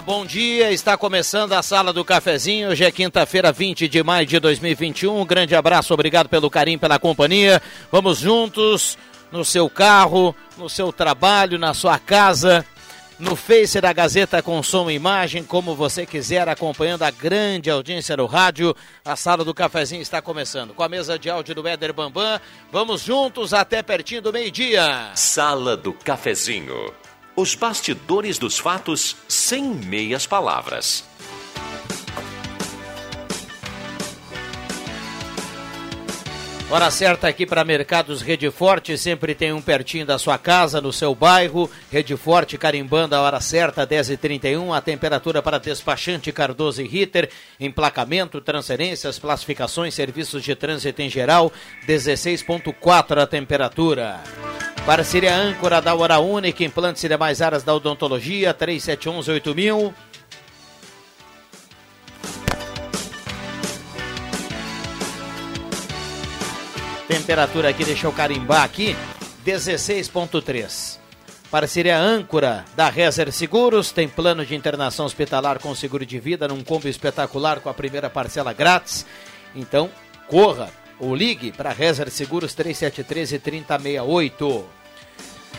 Bom dia. Está começando a sala do cafezinho. Hoje é quinta-feira, 20 de maio de 2021. Um grande abraço, obrigado pelo carinho, pela companhia. Vamos juntos no seu carro, no seu trabalho, na sua casa, no Face da Gazeta com som e imagem, como você quiser, acompanhando a grande audiência no rádio. A sala do cafezinho está começando. Com a mesa de áudio do Éder Bambam, vamos juntos até pertinho do meio-dia. Sala do cafezinho. Os bastidores dos fatos sem meias palavras. Hora certa aqui para Mercados Rede Forte, sempre tem um pertinho da sua casa, no seu bairro. Rede Forte carimbando a hora certa, 10h31. A temperatura para despachante Cardoso e Ritter. Emplacamento, transferências, classificações, serviços de trânsito em geral, 16,4 a temperatura. Parceria âncora da Hora Única, implantes e demais áreas da odontologia, 3711-8000. Temperatura aqui, deixa eu carimbar aqui, 16.3. Parceria âncora da Rezer Seguros, tem plano de internação hospitalar com seguro de vida num combo espetacular com a primeira parcela grátis. Então, corra ou ligue para Rezer Seguros 3713 3068.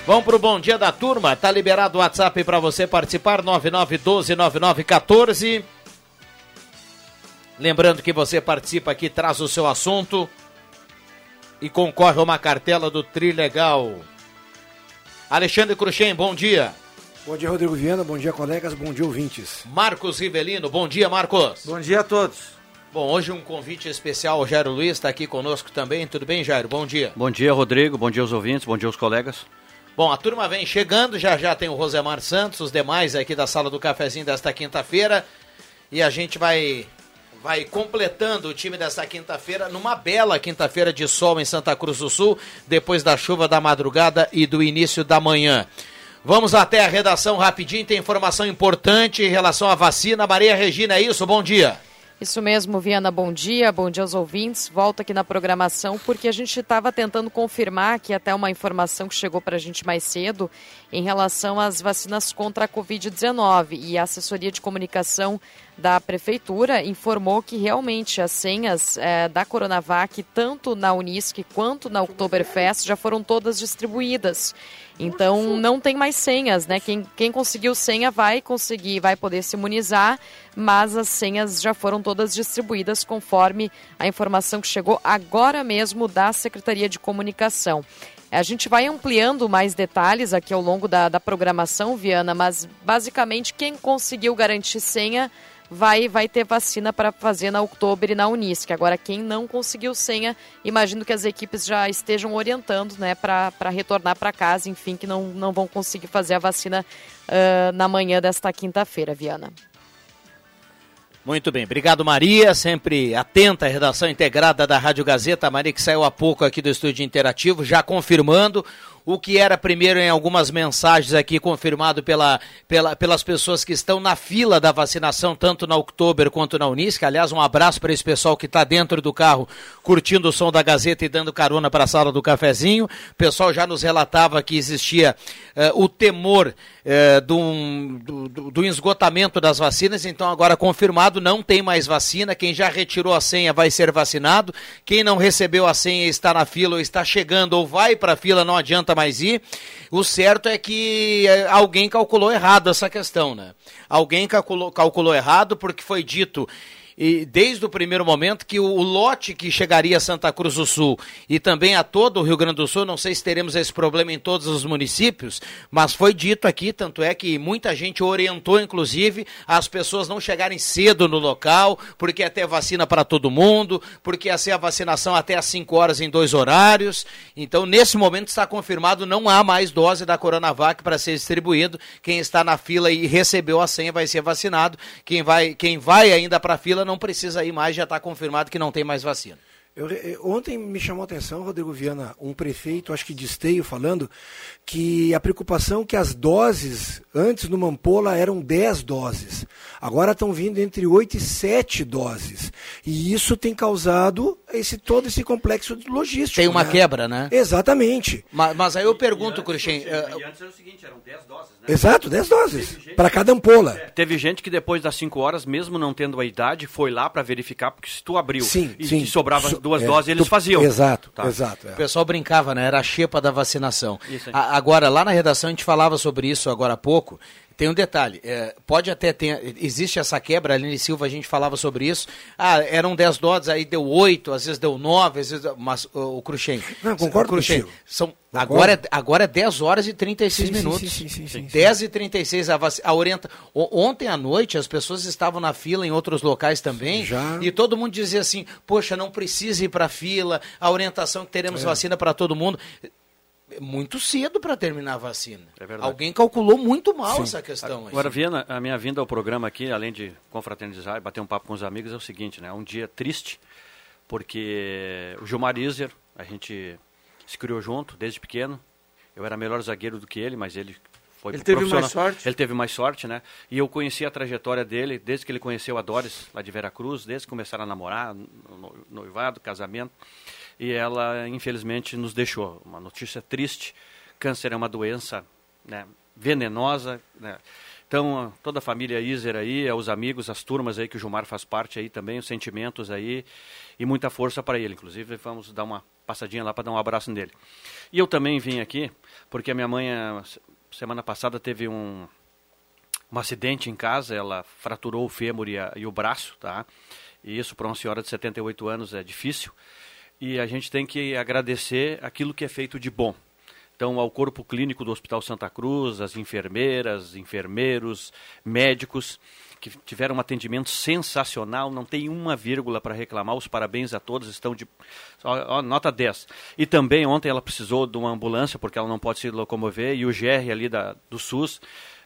Vamos pro bom dia da turma. Tá liberado o WhatsApp para você participar 9912 9914. Lembrando que você participa aqui, traz o seu assunto e concorre a uma cartela do Trilegal. Alexandre Cruxem, bom dia. Bom dia, Rodrigo Viana. Bom dia, colegas. Bom dia, ouvintes. Marcos Rivelino, bom dia, Marcos. Bom dia a todos. Bom, hoje um convite especial ao Jairo Luiz, está aqui conosco também. Tudo bem, Jairo? Bom dia. Bom dia, Rodrigo. Bom dia aos ouvintes. Bom dia aos colegas. Bom, a turma vem chegando, já já tem o Rosemar Santos, os demais aqui da sala do cafezinho desta quinta-feira. E a gente vai vai completando o time desta quinta-feira numa bela quinta-feira de sol em Santa Cruz do Sul, depois da chuva da madrugada e do início da manhã. Vamos até a redação rapidinho, tem informação importante em relação à vacina. Maria Regina, é isso? Bom dia. Isso mesmo, Viana, bom dia, bom dia aos ouvintes. Volto aqui na programação porque a gente estava tentando confirmar que até uma informação que chegou para a gente mais cedo em relação às vacinas contra a Covid-19 e a assessoria de comunicação da Prefeitura informou que realmente as senhas é, da Coronavac, tanto na Unisc quanto na Oktoberfest, já foram todas distribuídas. Então não tem mais senhas, né? Quem, quem conseguiu senha vai conseguir, vai poder se imunizar, mas as senhas já foram todas distribuídas conforme a informação que chegou agora mesmo da Secretaria de Comunicação. A gente vai ampliando mais detalhes aqui ao longo da, da programação, Viana, mas basicamente quem conseguiu garantir senha vai, vai ter vacina para fazer na Outubro e na Unisc. Agora, quem não conseguiu senha, imagino que as equipes já estejam orientando né, para retornar para casa, enfim, que não, não vão conseguir fazer a vacina uh, na manhã desta quinta-feira, Viana. Muito bem, obrigado Maria, sempre atenta à redação integrada da Rádio Gazeta, Maria que saiu há pouco aqui do estúdio interativo, já confirmando o que era primeiro em algumas mensagens aqui confirmado pela, pela, pelas pessoas que estão na fila da vacinação, tanto na Oktober quanto na Unisc. Aliás, um abraço para esse pessoal que está dentro do carro, curtindo o som da Gazeta e dando carona para a sala do cafezinho. O pessoal já nos relatava que existia uh, o temor uh, do, do, do esgotamento das vacinas, então agora confirmado, não tem mais vacina. Quem já retirou a senha vai ser vacinado. Quem não recebeu a senha está na fila ou está chegando ou vai para a fila, não adianta adianta mais ir. O certo é que é, alguém calculou errado essa questão, né? Alguém calculou, calculou errado porque foi dito e desde o primeiro momento que o, o, lote que chegaria a Santa Cruz do Sul e também a todo o Rio Grande do Sul, não sei se teremos esse problema em todos os municípios, mas foi dito aqui, tanto é que muita gente orientou, inclusive, as pessoas não chegarem cedo no local, porque ter vacina para todo mundo, porque ia ser a vacinação até às 5 horas em dois horários. Então, nesse momento está confirmado, não há mais dose da Coronavac para ser distribuído. Quem está na fila e recebeu a senha vai ser vacinado. Quem vai, quem vai ainda para a fila não precisa ir mais, já está confirmado que não tem mais vacina. Eu, ontem me chamou a atenção, Rodrigo Viana, um prefeito, acho que de Esteio, falando que a preocupação que as doses, antes no Mampola eram 10 doses, agora estão vindo entre 8 e 7 doses. E isso tem causado esse todo esse complexo logístico. Tem uma né? quebra, né? Exatamente. Mas, mas aí eu pergunto, Cruxem. E antes era o seguinte, eram 10 doses, né? Exato, 10 doses. Para cada ampola. Teve gente que depois das 5 horas, mesmo não tendo a idade, foi lá para verificar, porque se tu abriu sim, e sim. sobrava so, duas é, doses, eles tu, faziam. Exato, tá. exato. É. O pessoal brincava, né? Era a xepa da vacinação. A, agora, lá na redação a gente falava sobre isso agora há pouco. Tem um detalhe, é, pode até ter, existe essa quebra, Aline Silva, a gente falava sobre isso, ah, eram 10 doses, aí deu 8, às vezes deu 9, às vezes, mas o, o Cruxem... Não, concordo o Cruxem, são Agora, é, agora é 10 horas e 36 sim, minutos. Sim, sim, sim, sim, 10 e 36 a, a orienta. Ontem à noite as pessoas estavam na fila em outros locais também. Já. E todo mundo dizia assim: poxa, não precisa ir para a fila, a orientação que teremos é. vacina para todo mundo muito cedo para terminar a vacina. É verdade. Alguém calculou muito mal Sim. essa questão. Agora, Viana, a minha vinda ao programa aqui, além de confraternizar e bater um papo com os amigos, é o seguinte, né? É um dia triste, porque o Gilmar Iser, a gente se criou junto desde pequeno. Eu era melhor zagueiro do que ele, mas ele foi ele teve mais sorte. Ele teve mais sorte, né? E eu conheci a trajetória dele desde que ele conheceu a Doris, lá de Veracruz, desde que começaram a namorar, noivado, casamento e ela infelizmente nos deixou. Uma notícia triste. Câncer é uma doença né, venenosa. Né? Então, toda a família Iser aí, os amigos, as turmas aí que o Gilmar faz parte aí também, os sentimentos aí e muita força para ele. Inclusive, vamos dar uma passadinha lá para dar um abraço nele. E eu também vim aqui porque a minha mãe, semana passada, teve um, um acidente em casa, ela fraturou o fêmur e, a, e o braço, tá? E isso para uma senhora de 78 anos é difícil e a gente tem que agradecer aquilo que é feito de bom. Então, ao corpo clínico do Hospital Santa Cruz, as enfermeiras, enfermeiros, médicos, que tiveram um atendimento sensacional, não tem uma vírgula para reclamar, os parabéns a todos, estão de ó, ó, nota 10. E também ontem ela precisou de uma ambulância, porque ela não pode se locomover, e o GR ali da, do SUS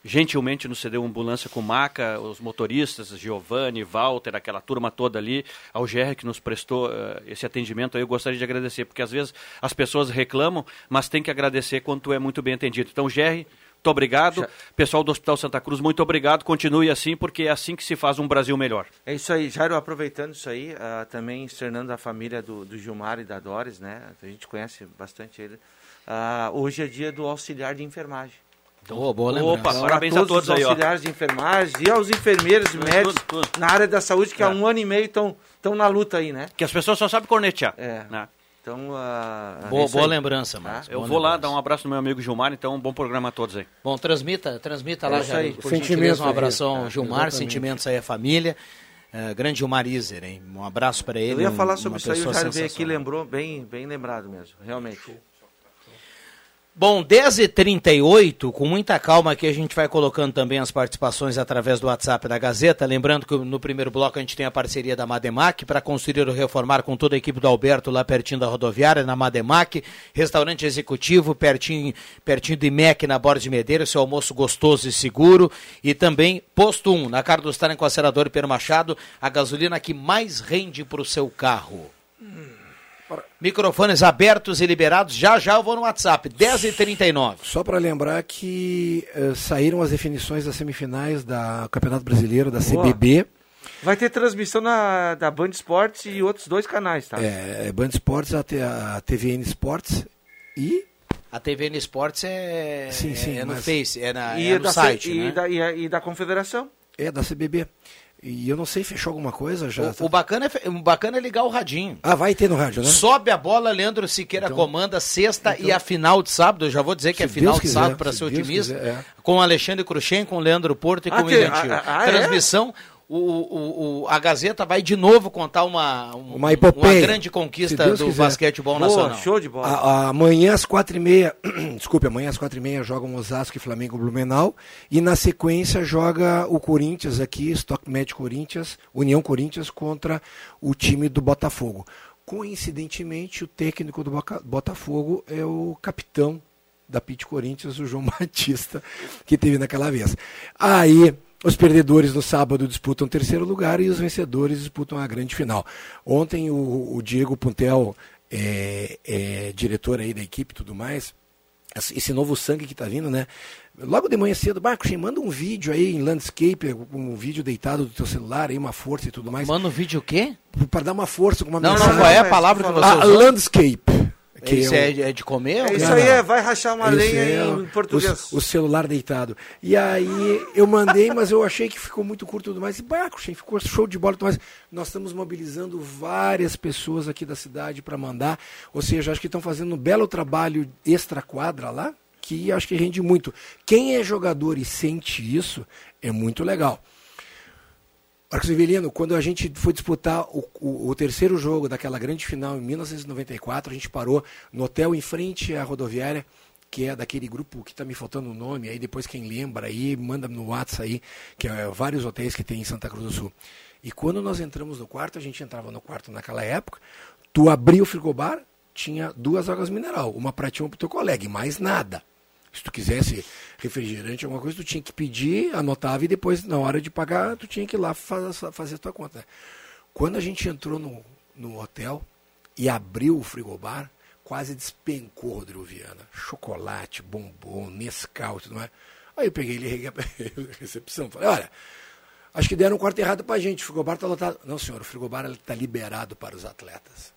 gentilmente nos cedeu uma ambulância com maca, os motoristas, Giovanni, Walter, aquela turma toda ali, ao GR que nos prestou uh, esse atendimento, eu gostaria de agradecer, porque às vezes as pessoas reclamam, mas tem que agradecer quando tu é muito bem atendido. Então, GR, muito obrigado. Já... Pessoal do Hospital Santa Cruz, muito obrigado. Continue assim, porque é assim que se faz um Brasil melhor. É isso aí, Jairo, aproveitando isso aí, uh, também externando a família do, do, Gilmar e da Doris, né? A gente conhece bastante ele. Uh, hoje é dia do auxiliar de enfermagem. Oh, boa lembrança. Opa, parabéns a todos, a todos os auxiliares aí, de enfermagem e aos enfermeiros e médicos tudo, tudo. na área da saúde que é. há um ano e meio estão na luta aí, né? Que as pessoas só sabem cornetear. É. Né? Então, uh, boa, boa lembrança, Marcos. Tá? Eu boa vou lembrança. lá dar um abraço no meu amigo Gilmar, então um bom programa a todos aí. Bom, transmita, transmita é lá, já. Por sentimentos, um abração ao Gilmar, exatamente. sentimentos aí à família. Uh, grande Gilmar Iser, hein? Um abraço para ele. Eu ia um, falar sobre isso aí, o Jair veio aqui lembrou, bem, bem lembrado mesmo, realmente. Bom, 10h38, com muita calma aqui a gente vai colocando também as participações através do WhatsApp da Gazeta. Lembrando que no primeiro bloco a gente tem a parceria da Mademac para construir ou reformar com toda a equipe do Alberto lá pertinho da rodoviária, na Mademac. Restaurante executivo, pertinho, pertinho do IMEC, na Borda de Medeiros, seu almoço gostoso e seguro. E também Posto 1, na Carlos Taren com acelerador e Permachado, a gasolina que mais rende para o seu carro. Hum. Microfones abertos e liberados. Já já eu vou no WhatsApp, 10h39. Só para lembrar que uh, saíram as definições das semifinais da Campeonato Brasileiro, da Boa. CBB. Vai ter transmissão na, da Band Esportes e outros dois canais, tá? É, Band Esportes, a, a TVN Esportes e a TVN Esportes é, sim, sim, é no Face, é, na, e é no site, e né? Da, e, a, e da Confederação. É, da CBB. E eu não sei, fechou alguma coisa já? O, o, bacana é, o bacana é ligar o radinho. Ah, vai ter no rádio, né? Sobe a bola, Leandro Siqueira então, comanda sexta então, e a final de sábado. Eu já vou dizer que é final Deus de sábado para ser otimista. Quiser, é. Com Alexandre Cruxem, com Leandro Porto e ah, com o Ivan Transmissão o, o, o, a Gazeta vai de novo contar uma, um, uma, uma, grande conquista do quiser. basquetebol Boa, nacional. Show de bola. A, a, amanhã às quatro e meia, desculpe, amanhã às quatro e meia jogam Osasco e Flamengo Blumenau e na sequência joga o Corinthians aqui, Stock Med Corinthians, União Corinthians contra o time do Botafogo. Coincidentemente, o técnico do Botafogo é o capitão da Pit Corinthians, o João Batista, que teve naquela vez. Aí os perdedores no sábado disputam o terceiro lugar e os vencedores disputam a grande final. Ontem o, o Diego Puntel, é, é, diretor aí da equipe e tudo mais, esse novo sangue que está vindo, né? Logo de manhã cedo, Marcos, manda um vídeo aí em landscape, um vídeo deitado do teu celular, aí uma força e tudo mais. Manda um vídeo o quê? Para dar uma força uma não, mensagem. Não, qual é a palavra que você ah, usou? Landscape. Que isso é, é, de comer? É, isso aí é, vai rachar uma lenha é, em português. O, o, celular deitado. E aí eu mandei, mas eu achei que ficou muito curto e tudo mais. E barco, ficou show de bola e tudo mais. Nós estamos mobilizando várias pessoas aqui da cidade para mandar. Ou seja, acho que estão fazendo um belo trabalho extra quadra lá, que acho que rende muito. Quem é jogador e sente isso, é muito legal. Marcos Evelino, quando a gente foi disputar o, o, o, terceiro jogo daquela grande final em 1994, a gente parou no hotel em frente à rodoviária, que é daquele grupo que está me faltando o nome, aí depois quem lembra aí, manda no WhatsApp aí, que é vários hotéis que tem em Santa Cruz do Sul. E quando nós entramos no quarto, a gente entrava no quarto naquela época, tu abria o frigobar, tinha duas águas mineral, uma para ti e uma para teu colega, e mais nada. Se tu quisesse refrigerante, alguma coisa, tu tinha que pedir, anotava e depois, na hora de pagar, tu tinha que ir lá fazer, fazer a tua conta. Quando a gente entrou no, no hotel e abriu o frigobar, quase despencou Rodrigo Viana. Chocolate, bombom, Nescau, tudo mais. Aí eu peguei ele e recepção. Falei, olha, acho que deram um quarto errado pra gente, o frigobar está lotado. Não, senhor, o frigobar está liberado para os atletas.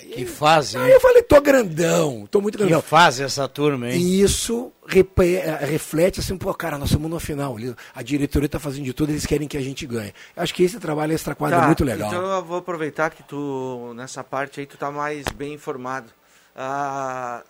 Que fase, Aí eu falei, tô grandão, tô muito grandão. Que fase essa turma, hein? E isso reflete assim, pô, cara, nós somos no final. A diretoria tá fazendo de tudo, eles querem que a gente ganhe. Acho que esse trabalho extra quadra tá, é muito legal. Então eu vou aproveitar que tu, nessa parte aí, tu tá mais bem informado. Ah,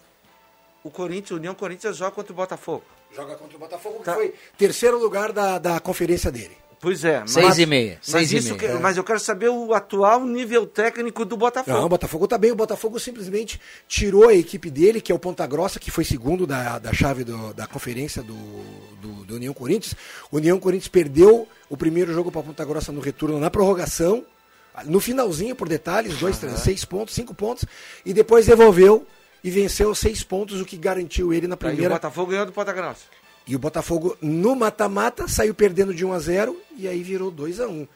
o Corinthians, União Corinthians joga contra o Botafogo. Joga contra o Botafogo, tá. que foi terceiro lugar da, da conferência dele. Pois é. Mas, seis e meia. Seis mas, e meia. Que, mas eu quero saber o atual nível técnico do Botafogo. Não, o Botafogo está bem. O Botafogo simplesmente tirou a equipe dele, que é o Ponta Grossa, que foi segundo da, da chave do, da conferência do, do, do União Corinthians. O União Corinthians perdeu o primeiro jogo para Ponta Grossa no retorno na prorrogação. No finalzinho, por detalhes, dois, três, seis pontos, cinco pontos. E depois devolveu e venceu seis pontos, o que garantiu ele na primeira. Aí o Botafogo ganhou do Ponta Grossa. E o Botafogo, no mata-mata, saiu perdendo de 1 a 0 e aí virou 2 a 1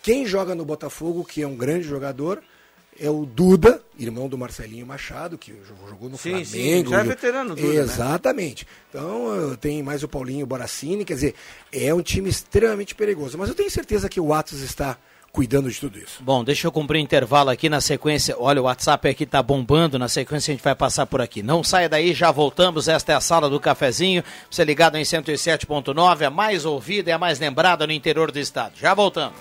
Quem joga no Botafogo, que é um grande jogador, é o Duda, irmão do Marcelinho Machado, que jogou no sim, Flamengo. Sim, já é veterano Duda, né? Exatamente. Né? Então tem mais o Paulinho Boracini, quer dizer, é um time extremamente perigoso. Mas eu tenho certeza que o Atos está cuidando de tudo isso. Bom, deixa eu cumprir intervalo aqui na sequência. Olha, o WhatsApp aqui tá bombando, na sequência a gente vai passar por aqui. Não saia daí, já voltamos. Esta é a sala do cafezinho. Você ligado em 107.9, a mais ouvida e a mais lembrada no interior do estado. Já voltamos.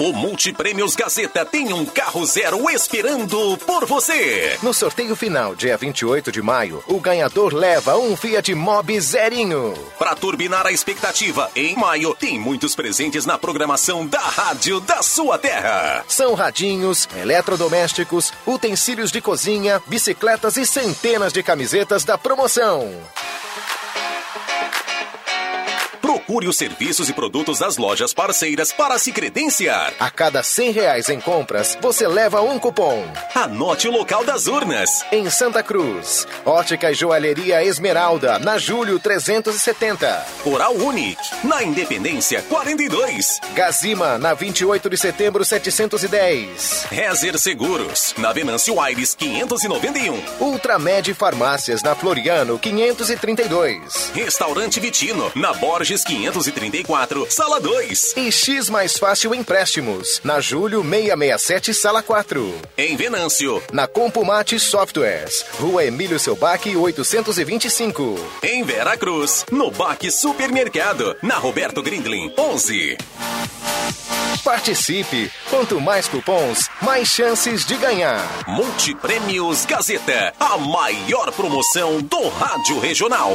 O Multiprêmios Gazeta tem um carro zero esperando por você. No sorteio final, dia 28 de maio, o ganhador leva um Fiat Mobi zerinho. Para turbinar a expectativa, em maio tem muitos presentes na programação da rádio da sua terra. São radinhos, eletrodomésticos, utensílios de cozinha, bicicletas e centenas de camisetas da promoção. Procure os serviços e produtos das lojas parceiras para se credenciar. A cada cem reais em compras, você leva um cupom. Anote o local das urnas. Em Santa Cruz, Ótica e Joalheria Esmeralda, na Julho 370. Oral Unique, na Independência 42. Gazima, na 28 de setembro 710. Rezer Seguros, na Venâncio Aires 591. Ultramed Farmácias, na Floriano 532. Restaurante Vitino, na Borges 534, sala 2. E X Mais Fácil Empréstimos, na Julho 667, sala 4. Em Venâncio, na Compumate Softwares, Rua Emílio Selbac 825. Em Vera Cruz, no Baque Supermercado, na Roberto Grindlin 11. Participe! Quanto mais cupons, mais chances de ganhar. Multiprêmios Gazeta, a maior promoção do rádio regional.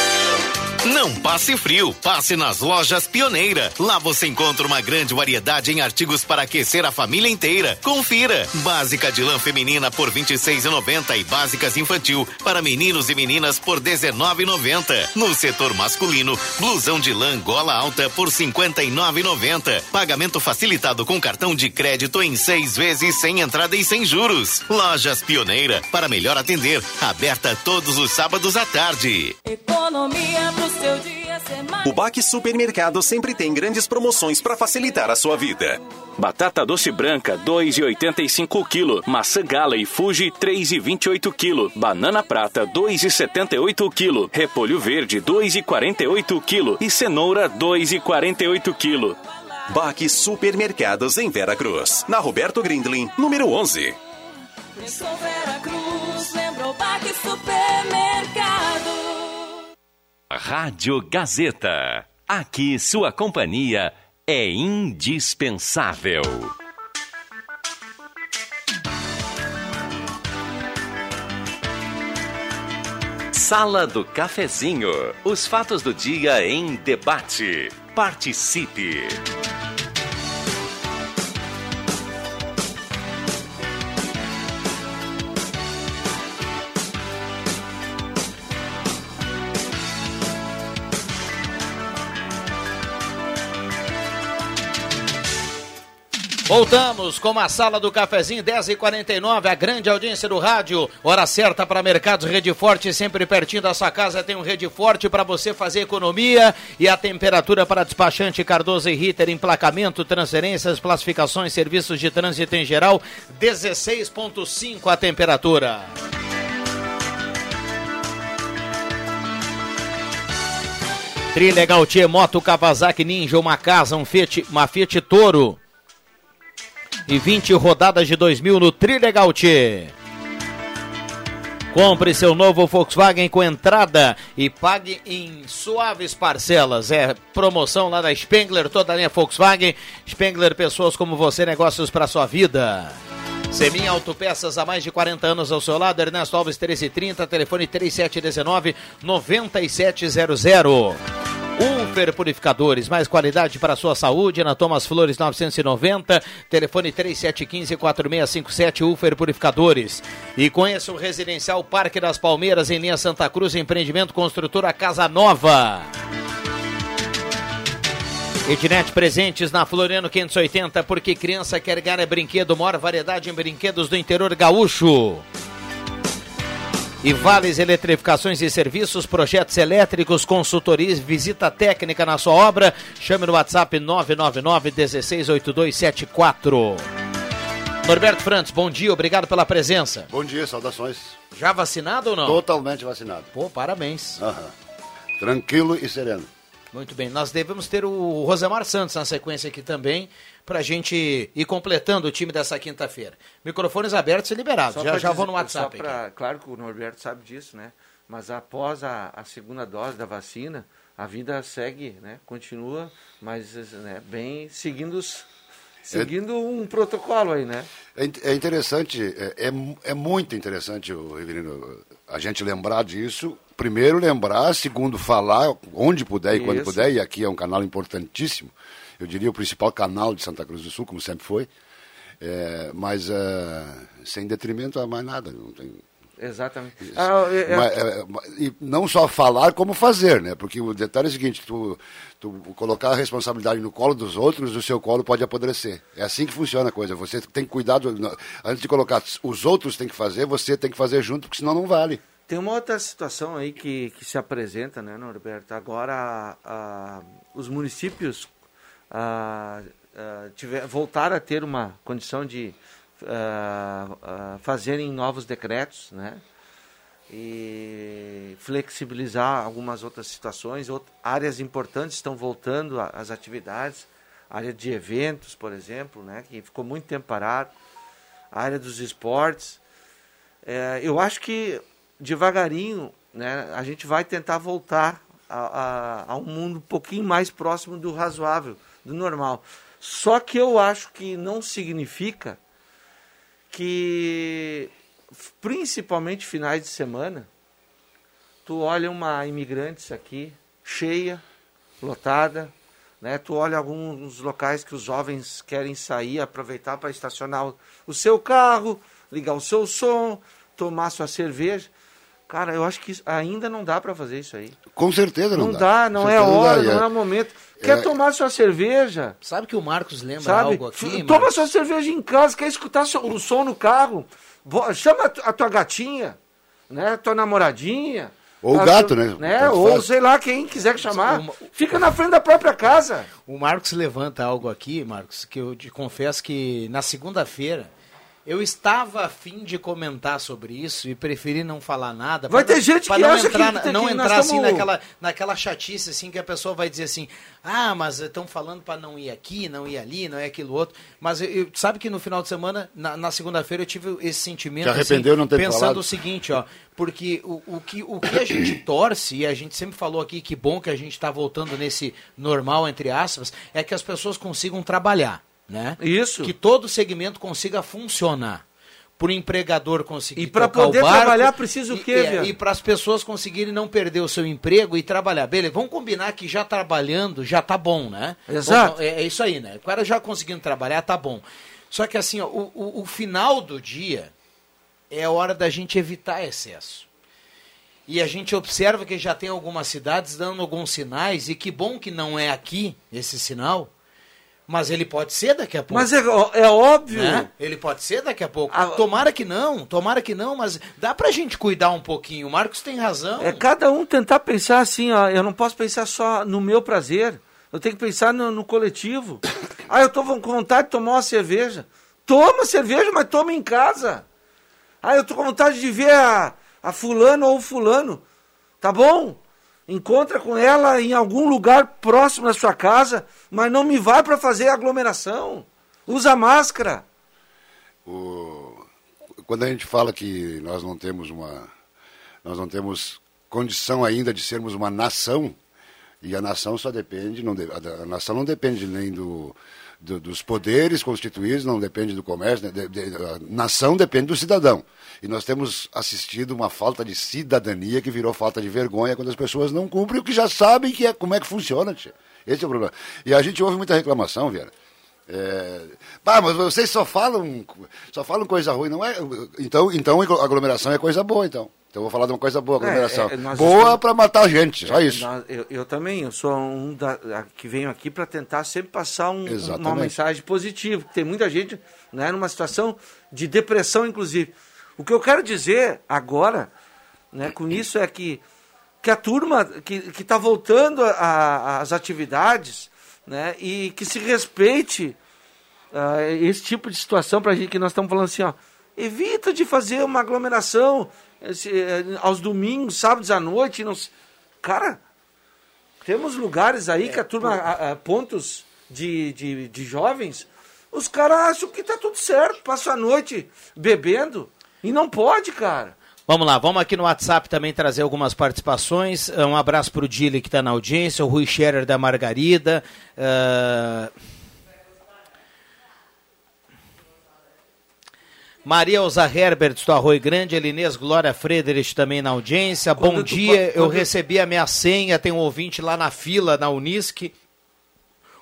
Não passe frio, passe nas lojas Pioneira. Lá você encontra uma grande variedade em artigos para aquecer a família inteira. Confira. Básica de lã feminina por 26,90 e básicas infantil para meninos e meninas por 19,90. No setor masculino, blusão de lã gola alta por 59,90. Pagamento facilitado com cartão de crédito em seis vezes sem entrada e sem juros. Lojas Pioneira para melhor atender. Aberta todos os sábados à tarde. Economia seu dia ser mais. O Baque Supermercado sempre tem grandes promoções para facilitar a sua vida. Batata doce branca, 2,85 kg. Maçã gala e Fuji, 3,28 kg. Banana prata, 2,78 kg. Repolho verde, 2,48 kg. E cenoura, 2,48 kg. Baque Supermercados em Vera Cruz. Na Roberto Grindlin, número 11. Pensou Vera Cruz, lembrou Baque Supermercado. Rádio Gazeta. Aqui sua companhia é indispensável. Sala do Cafezinho. Os fatos do dia em debate. Participe. Voltamos com a sala do cafezinho 10h49, a grande audiência do rádio. Hora certa para Mercados Rede Forte, sempre pertinho da sua casa tem um Rede Forte para você fazer economia e a temperatura para despachante Cardoso e Ritter, emplacamento, transferências, classificações, serviços de trânsito em geral, 16.5 a temperatura. Trilegal Tia Moto Kawasaki Ninja, uma casa, um Fiat, uma Fiat Toro e 20 rodadas de 2000 no Trilegal. Compre seu novo Volkswagen com entrada e pague em suaves parcelas. É promoção lá da Spengler, toda a linha Volkswagen. Spengler, pessoas como você, negócios para sua vida. Semin Autopeças há mais de 40 anos ao seu lado. Ernesto Alves 1330, telefone 3719 9700. Ufer Purificadores, mais qualidade para a sua saúde, na Thomas Flores 990, telefone 3715-4657, Ufer Purificadores. E conheça o Residencial Parque das Palmeiras, em linha Santa Cruz, empreendimento construtora Casa Nova. Ednet Presentes na Floriano 580, porque criança quer ganhar brinquedo, maior variedade em brinquedos do interior gaúcho. E Vales Eletrificações e Serviços, projetos elétricos, consultorias, visita técnica na sua obra. Chame no WhatsApp 999 168274. Norberto Frantes, bom dia, obrigado pela presença. Bom dia, saudações. Já vacinado ou não? Totalmente vacinado. Pô, parabéns. Aham. Tranquilo e sereno. Muito bem, nós devemos ter o Rosemar Santos na sequência aqui também, para a gente ir completando o time dessa quinta-feira. Microfones abertos e liberados, Só já, já vou dizer- no WhatsApp. só pra- claro que o Norberto sabe disso, né? Mas após a, a segunda dose da vacina, a vida segue, né? Continua, mas né, bem seguindo, os- seguindo um protocolo aí, né? É, é interessante, é, é, é muito interessante, o Riverino, a gente lembrar disso. Primeiro lembrar, segundo falar, onde puder e quando Isso. puder, e aqui é um canal importantíssimo. Eu diria o principal canal de Santa Cruz do Sul, como sempre foi. É, mas é, sem detrimento a mais nada. Não tem, Exatamente. Ah, é- Mas, é, e não só falar, como fazer, né? Porque o detalhe é o seguinte, tu, tu colocar a responsabilidade no colo dos outros, o seu colo pode apodrecer. É assim que funciona a coisa. Você tem que cuidar, do- antes de colocar os outros têm que fazer, você tem que fazer junto, porque senão não vale. Tem uma outra situação aí que, que se apresenta, né, Norberto? Agora, ah, os municípios ah, tiver, voltaram a ter uma condição de fazerem novos decretos, né? E flexibilizar algumas outras situações. Out- áreas importantes estão voltando a- às atividades. A área de eventos, por exemplo, né? Que ficou muito tempo parado. A área dos esportes. É, eu acho que devagarinho né, a gente vai tentar voltar a, a, a um mundo um pouquinho mais próximo do razoável, do normal. Só que eu acho que não significa que, principalmente finais de semana, tu olha uma imigrante aqui, cheia, lotada, né? Tu olha alguns locais que os jovens querem sair, aproveitar para estacionar o seu carro, ligar o seu som, tomar sua cerveja. Cara, eu acho que isso- ainda não dá para fazer isso aí. Com certeza não, Não dá, não Com é certeza hora, dá, não e é momento. Quer é- tomar sua cerveja? Sabe que o Marcos lembra Sabe? algo aqui? Toma Marcos? sua cerveja em casa, quer escutar seu- o som no carro? Chama a tu- a tua gatinha, né? Tua namoradinha. Ou o gato, né? né? Ou faz. sei lá, quem quiser chamar. Fica na frente da própria casa. O Marcos levanta algo aqui, Marcos, que eu te confesso que na segunda-feira eu estava a fim de comentar sobre isso e preferi não falar nada. Vai pra ter não- gente pra que não acha entrar, que- na- que não nós entrar assim estamos- naquela, naquela chatice assim que a pessoa vai dizer assim, ah, mas estão falando para não ir aqui, não ir ali, não é aquilo outro. Mas eu, eu- sabe que no final de semana, na, na segunda-feira eu tive esse sentimento Te arrependeu assim, não ter pensando falado? o seguinte, ó, porque o, o, que, o que a gente torce, e a gente sempre falou aqui que bom que a gente está voltando nesse normal, entre aspas, é que as pessoas consigam trabalhar, né? Isso. Que todo segmento consiga funcionar. Por empregador conseguir E o poder barco, trabalhar precisa o e- quê, é, Viana? E para as pessoas conseguirem não perder o seu emprego e trabalhar. Beleza, vamos combinar que já trabalhando já tá bom, né? Exato. É, é isso aí, né? O cara já conseguindo trabalhar, tá bom. Só que assim, ó, o, o- o final do dia é a hora da gente evitar excesso. E a gente observa que já tem algumas cidades dando alguns sinais, e que bom que não é aqui esse sinal, mas ele pode ser daqui a pouco. Mas é, é óbvio. Né? Ele pode ser daqui a pouco. Ah, tomara que não, tomara que não, mas dá pra gente cuidar um pouquinho. O Marcos tem razão. É cada um tentar pensar assim, ó. Eu não posso pensar só no meu prazer. Eu tenho que pensar no, no coletivo. Ah, eu tô com vontade de tomar uma cerveja. Toma cerveja, mas toma em casa. Ah, eu tô com vontade de ver a, a fulano ou o fulano. Tá bom? Encontra com ela em algum lugar próximo da sua casa, mas não me vai para fazer aglomeração. Usa máscara. O- Quando a gente fala que nós não temos uma. Nós não temos condição ainda de sermos uma nação, e a nação só depende, não de- a nação não depende nem do, do- dos poderes constituídos, não depende do comércio, né? De- de- a nação depende do cidadão. E nós temos assistido uma falta de cidadania que virou falta de vergonha quando as pessoas não cumprem o que já sabem que é, como é que funciona. Tia. Esse é o problema. E a gente ouve muita reclamação, Vieira. É, "Bah, mas vocês só falam, só falam coisa ruim, não é? Então, então aglomeração é coisa boa, então. Então eu vou falar de uma coisa boa, aglomeração. é, nós boa estamos- para matar gente, só isso. Nós- Eu, eu também, eu sou um da, a- que venho aqui para tentar sempre passar um- uma mensagem positiva. Tem muita gente né, numa situação de depressão, inclusive. O que eu quero dizer agora, né, com isso, é que, que a turma que está voltando às atividades né, e que se respeite ah, esse tipo de situação para a gente que nós estamos falando assim, ó, evita de fazer uma aglomeração esse, eh, aos domingos, sábados à noite, não, cara, temos lugares aí que a turma, a- a- pontos de, de, de jovens, os caras acham que tá tudo certo, passam a noite bebendo e não pode, cara. Vamos lá, vamos aqui no WhatsApp também trazer algumas participações. Uh, Um abraço para o Dile que está na audiência, o Rui Scherer da Margarida. uh, Maria Elza Herbert do Arroio Grande, Elinês Glória Frederich também na audiência. Quando Bom dia, eu recebi a minha senha, tem um ouvinte lá na fila, na Unisc.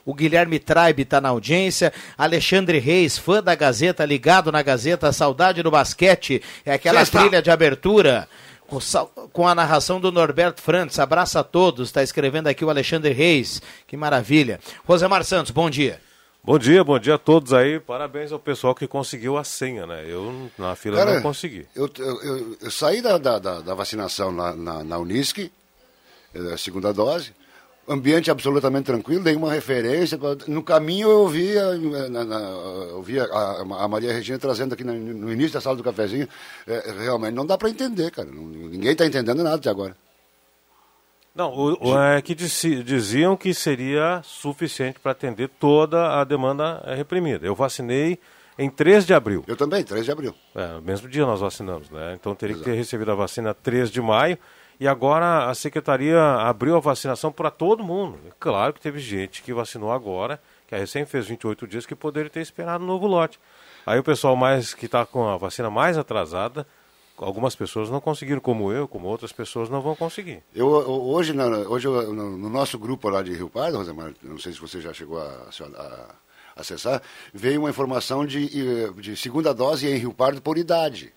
O Guilherme Traib está na audiência. Alexandre Reis, fã da Gazeta, ligado na Gazeta. Saudade do basquete. É aquela Sexta. trilha de abertura. Com a narração do Norberto Frantz. Abraço a todos. Está escrevendo aqui o Alexandre Reis. Que maravilha. Rosemar Santos, bom dia. Bom dia, bom dia a todos aí. Parabéns ao pessoal que conseguiu a senha, né? Eu na fila Cara, não consegui. Eu, eu, eu- eu saí da, da, da- vacinação na, na, na Unisc, eh, segunda dose, ambiente absolutamente tranquilo, dei uma referência. No caminho eu ouvia, eh, eu ouvia a, a Maria Regina trazendo aqui no, no início da sala do cafezinho. eh, realmente não dá para entender, cara. Ninguém está entendendo nada até agora. Não, o, o- é que dizi- diziam que seria suficiente para atender toda a demanda eh, reprimida. Eu vacinei em 3 de abril. Eu também, 3 de abril. É, no mesmo dia nós vacinamos, né? Então teria que ter recebido a vacina 3 de maio. E agora a secretaria abriu a vacinação para todo mundo. Claro que teve gente que vacinou agora, que a recém fez 28 dias, que poderia ter esperado um novo lote. Aí o pessoal mais que está com a vacina mais atrasada, algumas pessoas não conseguiram, como eu, como outras pessoas não vão conseguir. Eu, hoje, na- hoje eu- no, no nosso grupo lá de Rio Pardo, Rosemar, não sei se você já chegou a, a- acessar, veio uma informação de, de segunda dose em Rio Pardo por idade.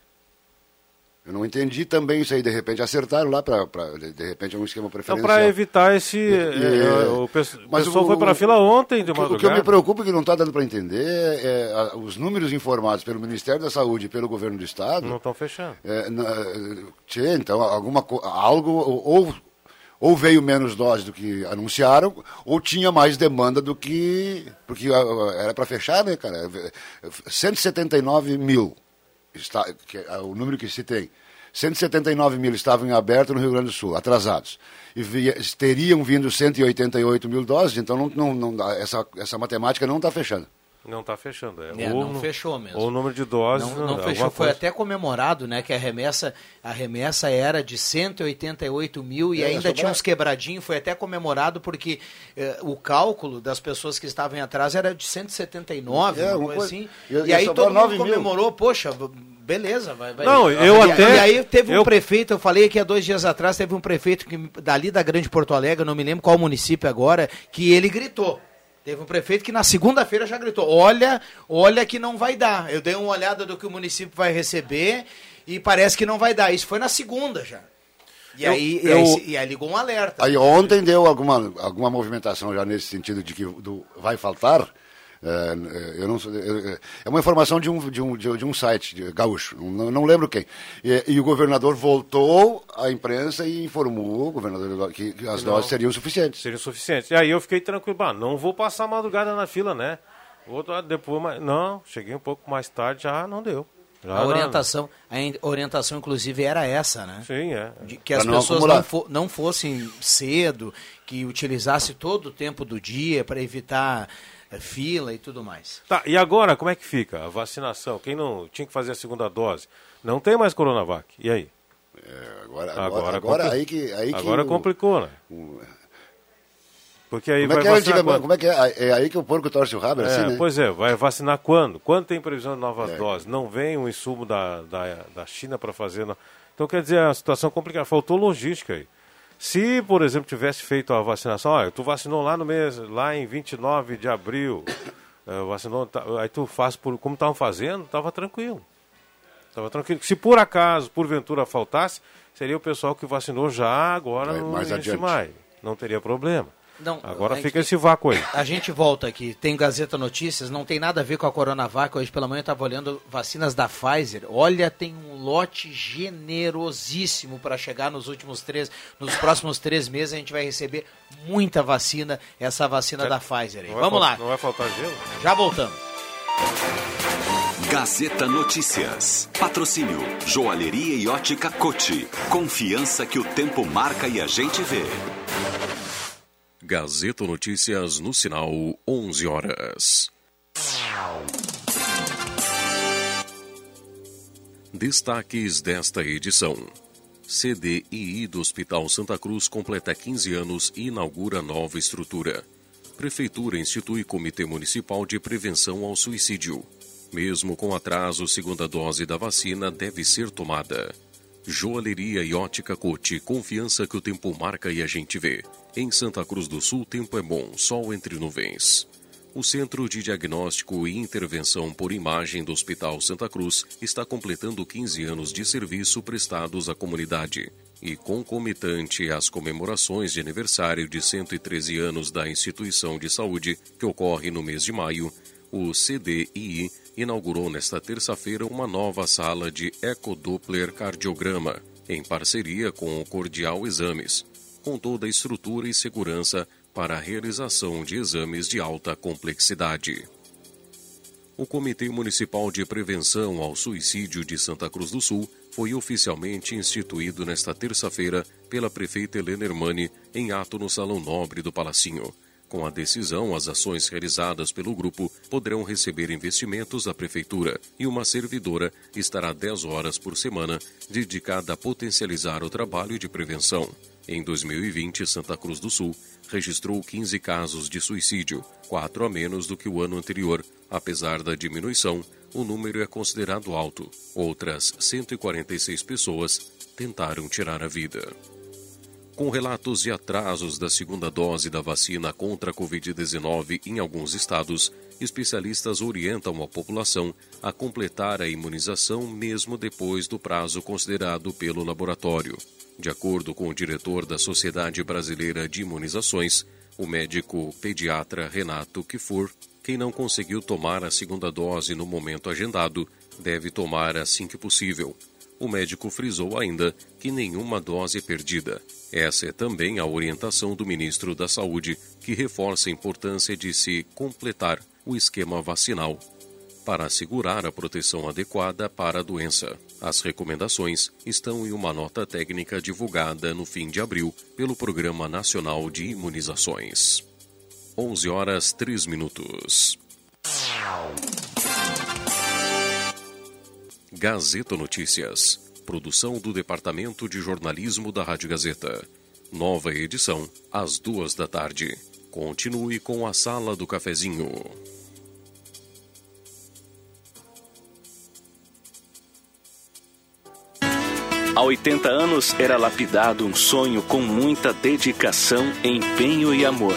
Eu não entendi também isso aí, de repente acertaram lá para, de, de repente é um esquema Então, preferencial. para evitar esse. E- eh, o mas pessoal o- foi para a fila ontem de o que, o que eu madrugada. me preocupa que não está dando para entender é a- os números informados pelo Ministério da Saúde e pelo Governo do Estado. Não estão fechando. É, na- tchê, então, alguma, algo, ou, ou veio menos dose do que anunciaram, ou tinha mais demanda do que. Porque era para fechar, né, cara? 179 mil, está, que é o número que se tem. 179 mil estavam em aberto no Rio Grande do Sul, atrasados. E via- teriam vindo 188 mil doses, então não, não, não essa, essa matemática não está fechando. Não está fechando. É, É, Ou não fechou mesmo. Ou o número de doses. Não, não alguma fechou. Foi coisa. até comemorado, né? Que a remessa, a remessa era de 188 mil e É, ainda tinha uns quebradinhos. Foi até comemorado porque eh, o cálculo das pessoas que estavam em atrás era de 179, É, uma coisa assim. e- aí todo mundo 9 mil. comemorou, poxa, beleza, vai, vai. Não, eu e, até- E aí teve um eu- prefeito, eu falei que há dois dias atrás teve um prefeito que dali da Grande Porto Alegre, não me lembro qual município agora, que ele gritou. Teve um prefeito que na segunda-feira já gritou: olha, olha que não vai dar. Eu dei uma olhada do que o município vai receber e parece que não vai dar. Isso foi na segunda já. E, Eu- aí, e, eu- aí, se- e aí ligou um alerta. Aí ontem deu alguma, alguma movimentação já nesse sentido de que do, vai faltar. É, eu não, eu- é uma informação de um, de um, de, um site de gaúcho, não, não lembro quem. E, e o governador voltou à imprensa e informou o governador que, as Não. doses seriam suficientes. Seria suficiente. E aí eu fiquei tranquilo, bah, não vou passar a madrugada na fila, né? Vou depois, mas não, cheguei um pouco mais tarde, já não deu. Já A orientação, a orientação, inclusive, era essa, né? Sim, é. De- que as Pra não pessoas acumular. não, fo- não fossem cedo, que utilizasse todo o tempo do dia para evitar fila e tudo mais. Tá, e agora como é que fica a vacinação? Quem não tinha que fazer a segunda dose? Não tem mais Coronavac. E aí? Agora, Agora agora, agora compli- aí que, aí que Agora o- complicou, né? Porque aí Como é, vai que é, vacinar antigamente? quando? como é que é? É aí que o porco torce o rabo, é É, assim, né? Pois é, vai vacinar quando? Quando tem previsão de novas É. doses? Não vem um insumo da, da, da China para fazer. no- Então, quer dizer, a situação complicada. Faltou logística aí. Se, por exemplo, tivesse feito a vacinação, olha, tu vacinou lá no mês, lá em 29 de abril, eh, vacinou, tá- aí tu faz por, como estavam fazendo, estava tranquilo. Estava tranquilo. Se por acaso, porventura, faltasse, seria o pessoal que vacinou já agora no mais início de adiante. maio. Não teria problema. Não, Agora gente fica esse vácuo aí. A gente volta aqui, tem Gazeta Notícias, não tem nada a ver com a Coronavac. Hoje pela manhã eu estava olhando vacinas da Pfizer. Olha, tem um lote generosíssimo para chegar nos últimos três, nos próximos três meses a gente vai receber muita vacina, essa vacina da Pfizer. aí. Vamos lá, Não vai faltar gelo? já voltamos. Gazeta Notícias. Patrocínio Joalheria e Ótica Cote. Confiança que o tempo marca e a gente vê. Gazeta Notícias no sinal 11 horas. Destaques desta edição. CDII do Hospital Santa Cruz completa 15 anos e inaugura nova estrutura. Prefeitura institui Comitê Municipal de Prevenção ao Suicídio. Mesmo com atraso, segunda dose da vacina deve ser tomada. Joalheria e ótica Cote, confiança que o tempo marca e a gente vê. Em Santa Cruz do Sul, tempo é bom, sol entre nuvens. O Centro de Diagnóstico e Intervenção por Imagem do Hospital Santa Cruz está completando 15 anos de serviço prestados à comunidade. E concomitante às comemorações de aniversário de 113 anos da instituição de saúde, que ocorre no mês de maio, o CDII inaugurou nesta terça-feira uma nova sala de ecodoppler cardiograma, em parceria com o Cordial Exames, com toda a estrutura e segurança para a realização de exames de alta complexidade. O Comitê Municipal de Prevenção ao Suicídio de Santa Cruz do Sul foi oficialmente instituído nesta terça-feira pela prefeita Helena Hermani em ato no Salão Nobre do Palacinho. Com a decisão, as ações realizadas pelo grupo poderão receber investimentos da Prefeitura e uma servidora estará 10 horas por semana dedicada a potencializar o trabalho de prevenção. Em 2020, Santa Cruz do Sul registrou 15 casos de suicídio, quatro a menos do que o ano anterior. Apesar da diminuição, o número é considerado alto. Outras 146 pessoas tentaram tirar a vida. Com relatos de atrasos da segunda dose da vacina contra a Covid-19 em alguns estados, especialistas orientam a população a completar a imunização mesmo depois do prazo considerado pelo laboratório. De acordo com o diretor da Sociedade Brasileira de Imunizações, o médico pediatra Renato Kifur, quem não conseguiu tomar a segunda dose no momento agendado deve tomar assim que possível. O médico frisou ainda que nenhuma dose é perdida. Essa é também a orientação do ministro da Saúde, que reforça a importância de se completar o esquema vacinal para assegurar a proteção adequada para a doença. As recomendações estão em uma nota técnica divulgada no fim de abril pelo Programa Nacional de Imunizações. 11 horas 3 minutos. Gazeta Notícias. Produção do Departamento de Jornalismo da Rádio Gazeta. Nova edição, às duas da tarde. Continue com a Sala do Cafezinho. Há 80 anos era lapidado um sonho com muita dedicação, empenho e amor.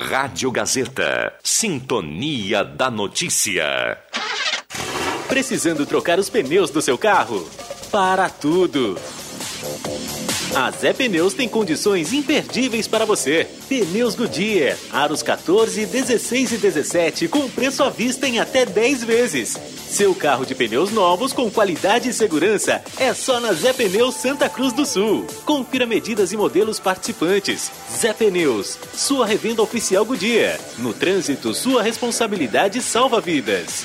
Rádio Gazeta. Sintonia da Notícia. Precisando trocar os pneus do seu carro? Para tudo! A Zé Pneus tem condições imperdíveis para você. Pneus Goodyear, aros 14, 16 e 17 com preço à vista em até 10 vezes. Seu carro de pneus novos com qualidade e segurança é só na Zé Pneus Santa Cruz do Sul. Confira medidas e modelos participantes. Zé Pneus, sua revenda oficial Goodyear. No trânsito, sua responsabilidade salva vidas.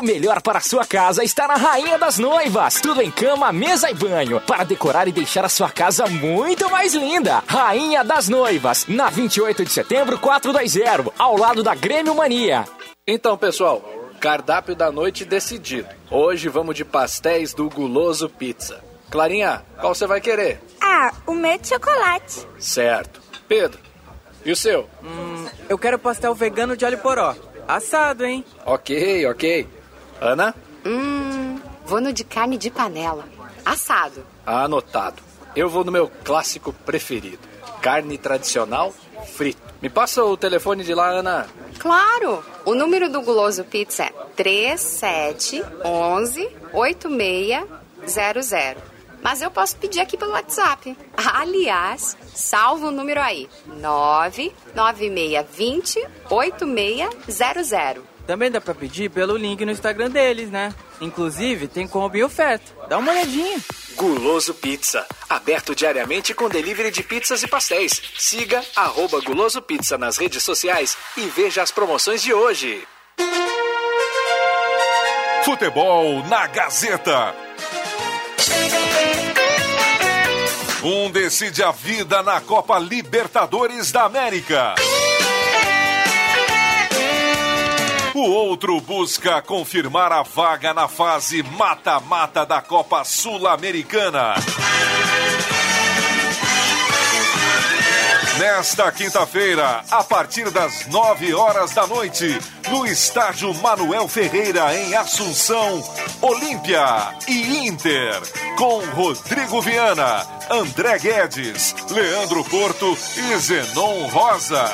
O melhor para a sua casa está na Rainha das Noivas. Tudo em cama, mesa e banho. Para decorar e deixar a sua casa muito mais linda. Rainha das Noivas. Na 28 de setembro, 420. Ao lado da Grêmio Mania. Então, pessoal, cardápio da noite decidido. Hoje vamos de pastéis do Guloso Pizza. Clarinha, qual você vai querer? Ah, o meu de chocolate. Certo. Pedro, e o seu? Hum, eu quero pastel vegano de alho poró. Assado, hein? Ok, ok. Ana? Hum, vou no de carne de panela. Assado. Anotado. Eu vou no meu clássico preferido. Carne tradicional, frito. Me passa o telefone de lá, Ana. Claro! O número do Guloso Pizza é 3711 8600. Mas eu posso pedir aqui pelo WhatsApp. Aliás, salva o número aí: 99620 8600. Também dá pra pedir pelo link no Instagram deles, né? Inclusive, tem combo e oferta. Dá uma olhadinha. Guloso Pizza. Aberto diariamente com delivery de pizzas e pastéis. Siga arroba Guloso Pizza nas redes sociais e veja as promoções de hoje. Futebol na Gazeta. Um decide a vida na Copa Libertadores da América. O outro busca confirmar a vaga na fase mata-mata da Copa Sul-Americana. Nesta quinta-feira, a partir das nove horas da noite, no estádio Manuel Ferreira, em Assunção, Olímpia e Inter, com Rodrigo Viana, André Guedes, Leandro Porto e Zenon Rosa.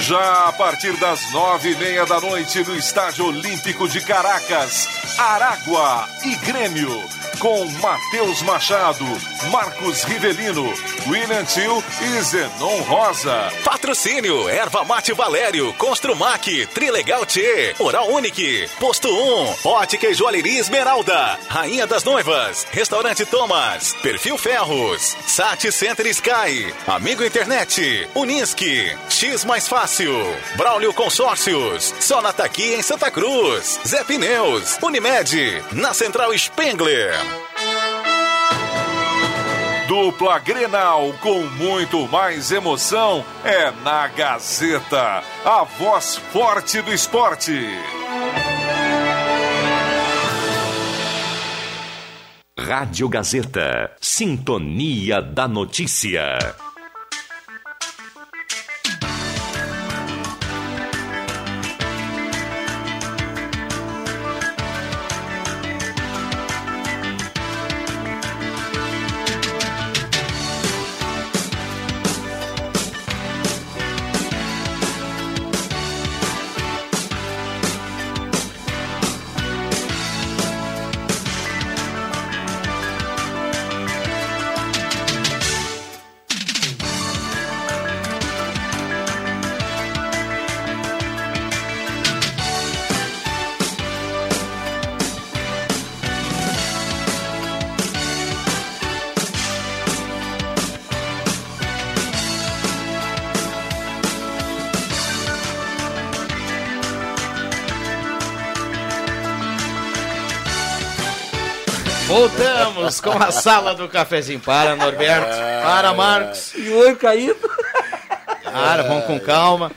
Já a partir das nove e meia da noite, no estádio Olímpico de Caracas, Aragua e Grêmio, com Matheus Machado, Marcos Rivelino, William Tio e Zenon Rosa. Patrocínio, Erva Mate Valério, Construmac, Trilegal T, Oral Unique, Posto 1, Ótica e Joalheria Esmeralda, Rainha das Noivas, Restaurante Thomas, Perfil Ferros, Sat Center Sky, Amigo Internet, Unisque, X Mais Fácil, Braulio Consórcios, Sonataqui em Santa Cruz, Zé Pneus, Unimed, na Central Spengler. Dupla Grenal com muito mais emoção é na Gazeta, a voz forte do esporte. Rádio Gazeta. Sintonia da Notícia. Com a sala do cafezinho. Para, Norberto. Para, Marcos. E o olho caído. Para, vamos com calma.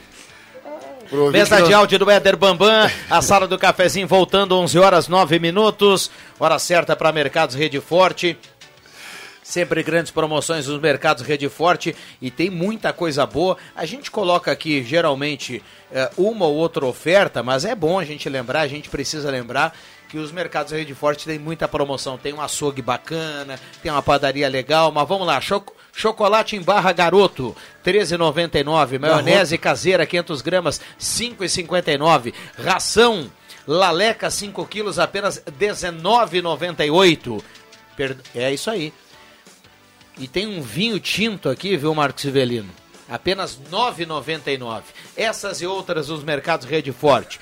Mesa de áudio do Éder Bambam, a sala do cafezinho voltando 11 horas 9 minutos, hora certa para Mercados Rede Forte. Sempre grandes promoções nos mercados Rede Forte e tem muita coisa boa. A gente coloca aqui geralmente eh, uma ou outra oferta, mas é bom a gente lembrar, a gente precisa lembrar que os mercados Rede Forte tem muita promoção. Tem um açougue bacana, tem uma padaria legal, mas vamos lá, choco- chocolate em barra garoto, 13,99. Maionese caseira, 500 gramas, 5,59. Ração Laleca 5 quilos, apenas 19,98. Per- É isso aí. E tem um vinho tinto aqui, viu, Marcos Civelino? Apenas R$ 9,99. Essas e outras nos mercados Rede Forte.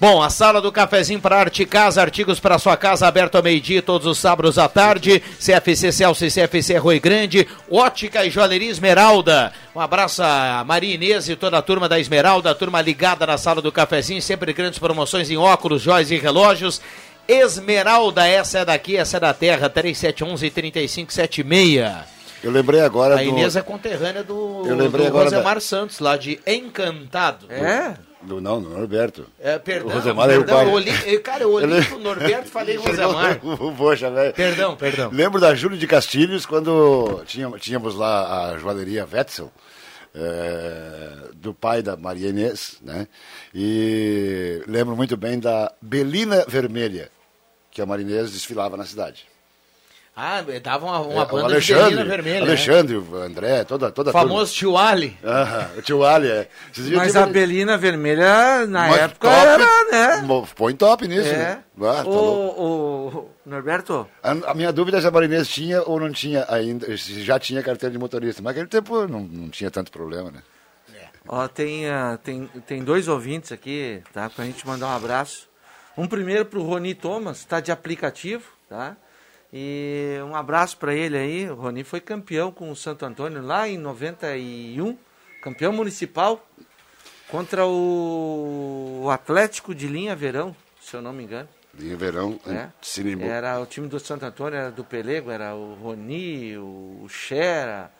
Bom, a sala do cafezinho para Arte Casa, artigos para sua casa, aberto ao meio-dia, todos os sábados à tarde. CFC Celso e CFC Rui Grande, Ótica e Joalheria Esmeralda. Um abraço a Maria Inês e toda a turma da Esmeralda, a turma ligada na sala do cafezinho, sempre grandes promoções em óculos, joias e relógios. Esmeralda, essa é daqui, essa é da terra, 3711-3576. Eu lembrei agora A do... Inês é conterrânea do, Eu lembrei do agora Rosemar da- Santos, lá de Encantado. É? Do, não, do Norberto. É, perdão, O Rosemar é o perdão, pai. eu olhei, cara, eu olhei Ele- pro Norberto e falei Rosemar. Poxa, velho. Perdão, perdão. Lembro da Júlia de Castilhos, quando tínhamos, tínhamos lá a joalheria Wetzel, eh, do pai da Maria Inês, né? E lembro muito bem da Belina Vermelha, que a Maria Inês desfilava na cidade. Ah, dava uma, uma É, banda de Alexandre, Belina vermelha. Alexandre, o André, toda, toda O famoso tio Ali. Aham, o tio Ali, é. Mas a Belina Vermelha, na Mas época, top, era, né? Põe top nisso, É. né? Ah, tá o, o, Norberto, A, a minha dúvida é se a Marinês tinha ou não tinha ainda, se já tinha carteira de motorista. Mas naquele tempo não, não tinha tanto problema, né? ó, tem, ah, tem, tem dois ouvintes aqui, tá? Pra gente mandar um abraço. Um primeiro pro Roni Thomas, tá de aplicativo, tá? E um abraço para ele aí. O Roni foi campeão com o Santo Antônio lá em 91, campeão municipal contra o, Atlético de Linha Verão, se eu não me engano. Linha Verão, É. Era o time do Santo Antônio, era do Pelego, era o Roni, o Xera,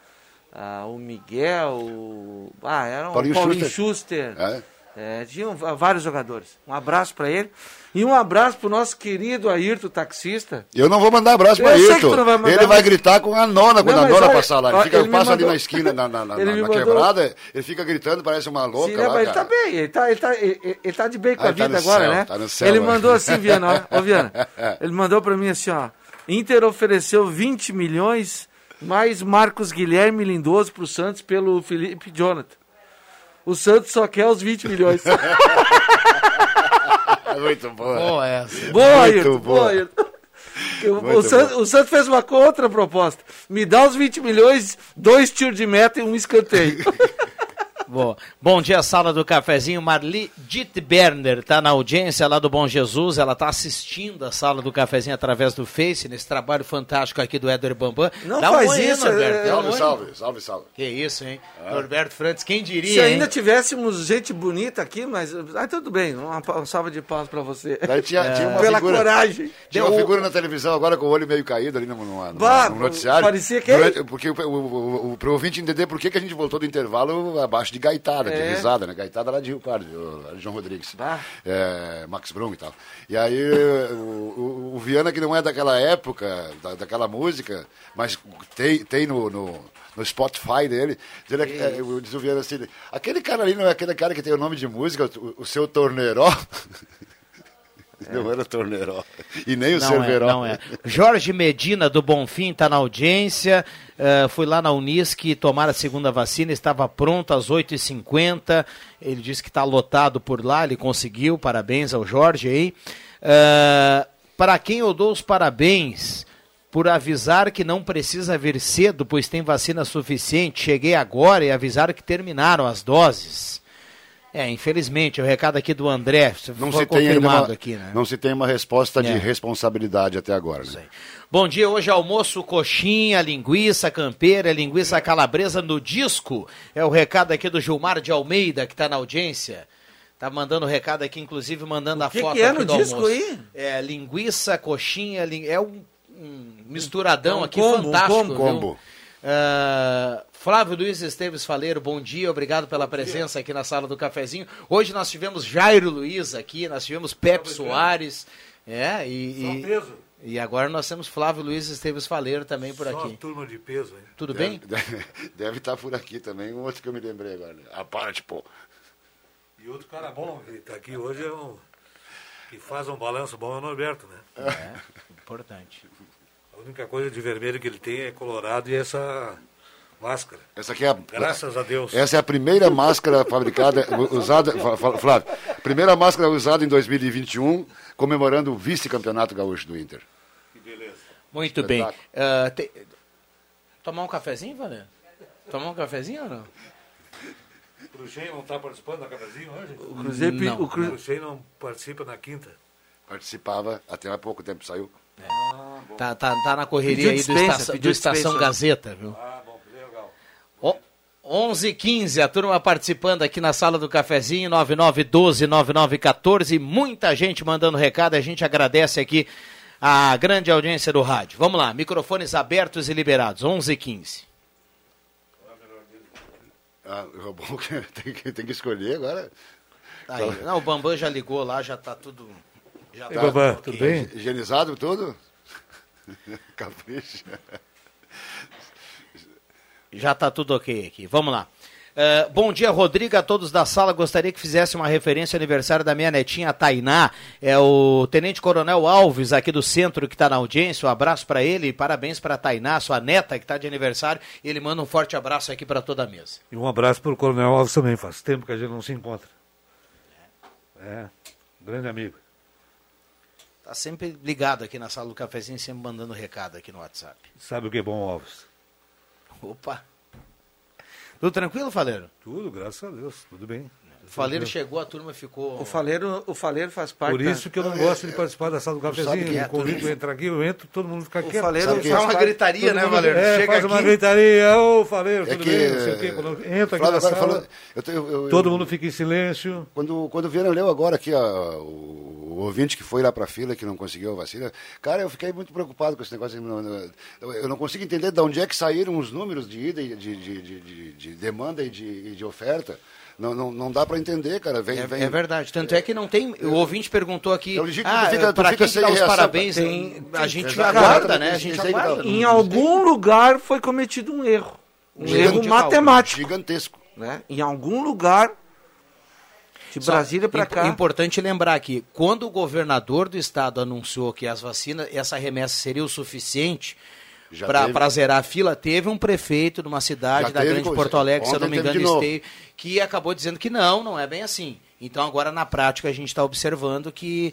o Miguel, o... ah, era o Paulinho Paulinho, Schuster. Schuster. É. É, tinham vários jogadores. Um abraço para ele. E um abraço pro nosso querido Ayrton, taxista. Eu não vou mandar abraço que Ayrton. vai mandar, ele vai mas- gritar com a nona quando Não, a nona olha, passar lá. Ele, ó, fica, ele passa ali mandou- na esquina, na, na, na, na quebrada, ele fica gritando, parece uma louca Sim, né, lá, mas ele tá bem, ele tá, ele tá, ele, ele tá de bem com Ah, a tá vida no agora, céu, né? tá céu, ele é. mandou assim, Viana, ó, ô Viana, ele mandou pra mim assim, ó, Inter ofereceu 20 milhões mais Marcos Guilherme Lindoso pro Santos pelo Felipe Jonathan. O Santos só quer os 20 milhões. Muito boa. Boa essa. Boa, Muito Ayrton, boa. boa, Ayrton. O, Santos, bom. o Santos fez uma contraproposta. Me dá os 20 milhões, dois tiros de meta e um escanteio. Boa. Bom dia, sala do cafezinho. Marli Dittberner está na audiência lá do Bom Jesus. Ela está assistindo a sala do cafezinho através do Face, nesse trabalho fantástico aqui do Éder Bambam. Não Dá faz um isso, Norberto? é- um Salve, salve, salve, salve. Que isso, hein? Norberto Frantes, quem diria, Se ainda hein? tivéssemos gente bonita aqui, mas. Ah, tudo bem, uma, uma salva de palmas pra você. Daí tinha, tinha uma Pela figura, coragem. Tinha uma figura na televisão agora com o olho meio caído ali no, no, no, Bah, no noticiário. parecia quem? Durante- porque o, o, o, o, pro ouvinte entender por que, que a gente voltou do intervalo abaixo de gaitada, de É. risada, né? Gaitada lá de Rio Pardo, João Rodrigues. Bah. É, Max Brum e tal. E aí o, o, o Viana, que não é daquela época, da, daquela música, mas tem, tem no, no, no Spotify dele, ele, é, é, diz o Viana assim, aquele cara ali não é aquele cara que tem o nome de música, o, o seu torneiró? Não era torneiró. E nem o Não é, Cerveró. não é. Jorge Medina, do Bonfim, está na audiência. Eh, fui lá na Unisc tomar a segunda vacina, estava pronto às 8h50. Ele disse que está lotado por lá, ele conseguiu. Parabéns ao Jorge aí. Eh, para quem eu dou os parabéns por avisar que não precisa vir cedo, pois tem vacina suficiente. Cheguei agora e avisaram que terminaram as doses. É, infelizmente, o recado aqui do André Não foi se, tem uma, aqui, né? não se tem uma resposta É. de responsabilidade até agora. Né? Bom dia, hoje almoço coxinha, linguiça campeira, linguiça calabresa no disco. É o recado aqui do Gilmar de Almeida, que está na audiência. Tá mandando o recado aqui, inclusive mandando a que foto que é aqui no do disco almoço. aí? É linguiça, coxinha, é um, um misturadão Um aqui combo, um fantástico. combo. viu? Combo. Ah, Flávio Luiz Esteves Faleiro, bom dia, obrigado pela presença aqui na sala do cafezinho. Hoje nós tivemos Jairo Luiz aqui, nós tivemos Pepe Soares, é, e, e, e agora nós temos Flávio Luiz Esteves Faleiro também por Só aqui. uma turma de peso, hein? Tudo bem? Deve, deve estar por aqui também, um outro que eu me lembrei agora. né? A parte, pô. E outro cara bom que está aqui hoje é um. que faz um balanço bom é o Norberto, né? É, importante. A única coisa de vermelho que ele tem é colorado e essa máscara. Essa aqui é a, Graças a Deus. Essa é a primeira máscara fabricada, usada, Flávio, primeira máscara usada em 2021, comemorando o vice-campeonato gaúcho do Inter. Muito bem. Ah, te- Tomar um cafezinho, Valério? Tomar um cafezinho ou não? O Cruzeiro não está participando da cafezinho hoje? O Cruzeiro não. o Cruzeiro não participa na quinta. Participava, até há pouco tempo saiu. Tá, tá, tá na correria Pediu aí do, dispensa, Estação, pediu do Estação dispensa. Gazeta, viu? Ah, Ó, 11h15, a turma participando aqui na sala do cafezinho, 9912-9914. Muita gente mandando recado, a gente agradece aqui a grande audiência do rádio. Vamos lá, microfones abertos e liberados, 11h15. Ah, o bom que tem, que tem que escolher agora. Aí, não, o Bambam já ligou lá, já tá tudo. Já Tá tá Bambam, tudo bem? Higienizado tudo? Capricha. Já está tudo ok aqui. Vamos lá. Eh, bom dia, Rodrigo, a todos da sala. Gostaria que fizesse uma referência ao aniversário da minha netinha Tainá. É o Tenente Coronel Alves, aqui do centro, que está na audiência. Um abraço para ele e parabéns para a Tainá, sua neta, que está de aniversário. Ele manda um forte abraço aqui para toda a mesa. E um abraço para o Coronel Alves também. Faz tempo que a gente não se encontra. É, grande amigo. Tá sempre ligado aqui na sala do cafezinho, sempre mandando recado aqui no WhatsApp. Sabe o que é bom, Alves? Opa! Tudo tranquilo, Faleiro? Tudo, graças a Deus, tudo bem. O Faleiro chegou, a turma ficou. O Faleiro, o Faleiro faz parte Por isso que eu não gosto de participar da sala do cafezinho. é, convido a entrar aqui, eu entro, todo mundo fica quieto. Faleiro Sabe faz que- uma gritaria, né, Faleiro? É, Chega faz uma aqui- gritaria, ô Faleiro, É tudo que, bem, não sei o quê. Quando entro aqui na sala, falando- eu tenho- eu- eu- todo mundo fica em silêncio. Quando, quando o Viana leu agora aqui ó, o, o ouvinte que foi lá para a fila que não conseguiu a vacina, cara, eu fiquei muito preocupado com esse negócio. Eu não- consigo entender de onde é que saíram os números de ida de, de, de, de- de demanda e de, e de oferta. Não, não, não dá para entender, cara. Vem, É, vem- é verdade, tanto é que não tem. O ouvinte perguntou aqui. Então, legítimo, ah, tu fica- tu para fica quem que sem dá os reação, parabéns? tem- a gente Exato. aguarda, né? A gente tem- aguarda. Em algum lugar foi cometido um erro. Um Gigante erro matemático. Gigantesco. Né? Em algum lugar de Brasília para cá. Importante lembrar que quando o governador do estado anunciou que as vacinas, essa remessa seria o suficiente para zerar a fila, teve um prefeito de uma cidade Já da teve grande. Porto Alegre, se eu não me engano. Esteio, que acabou dizendo que não, não é bem assim. Então agora na prática a gente está observando que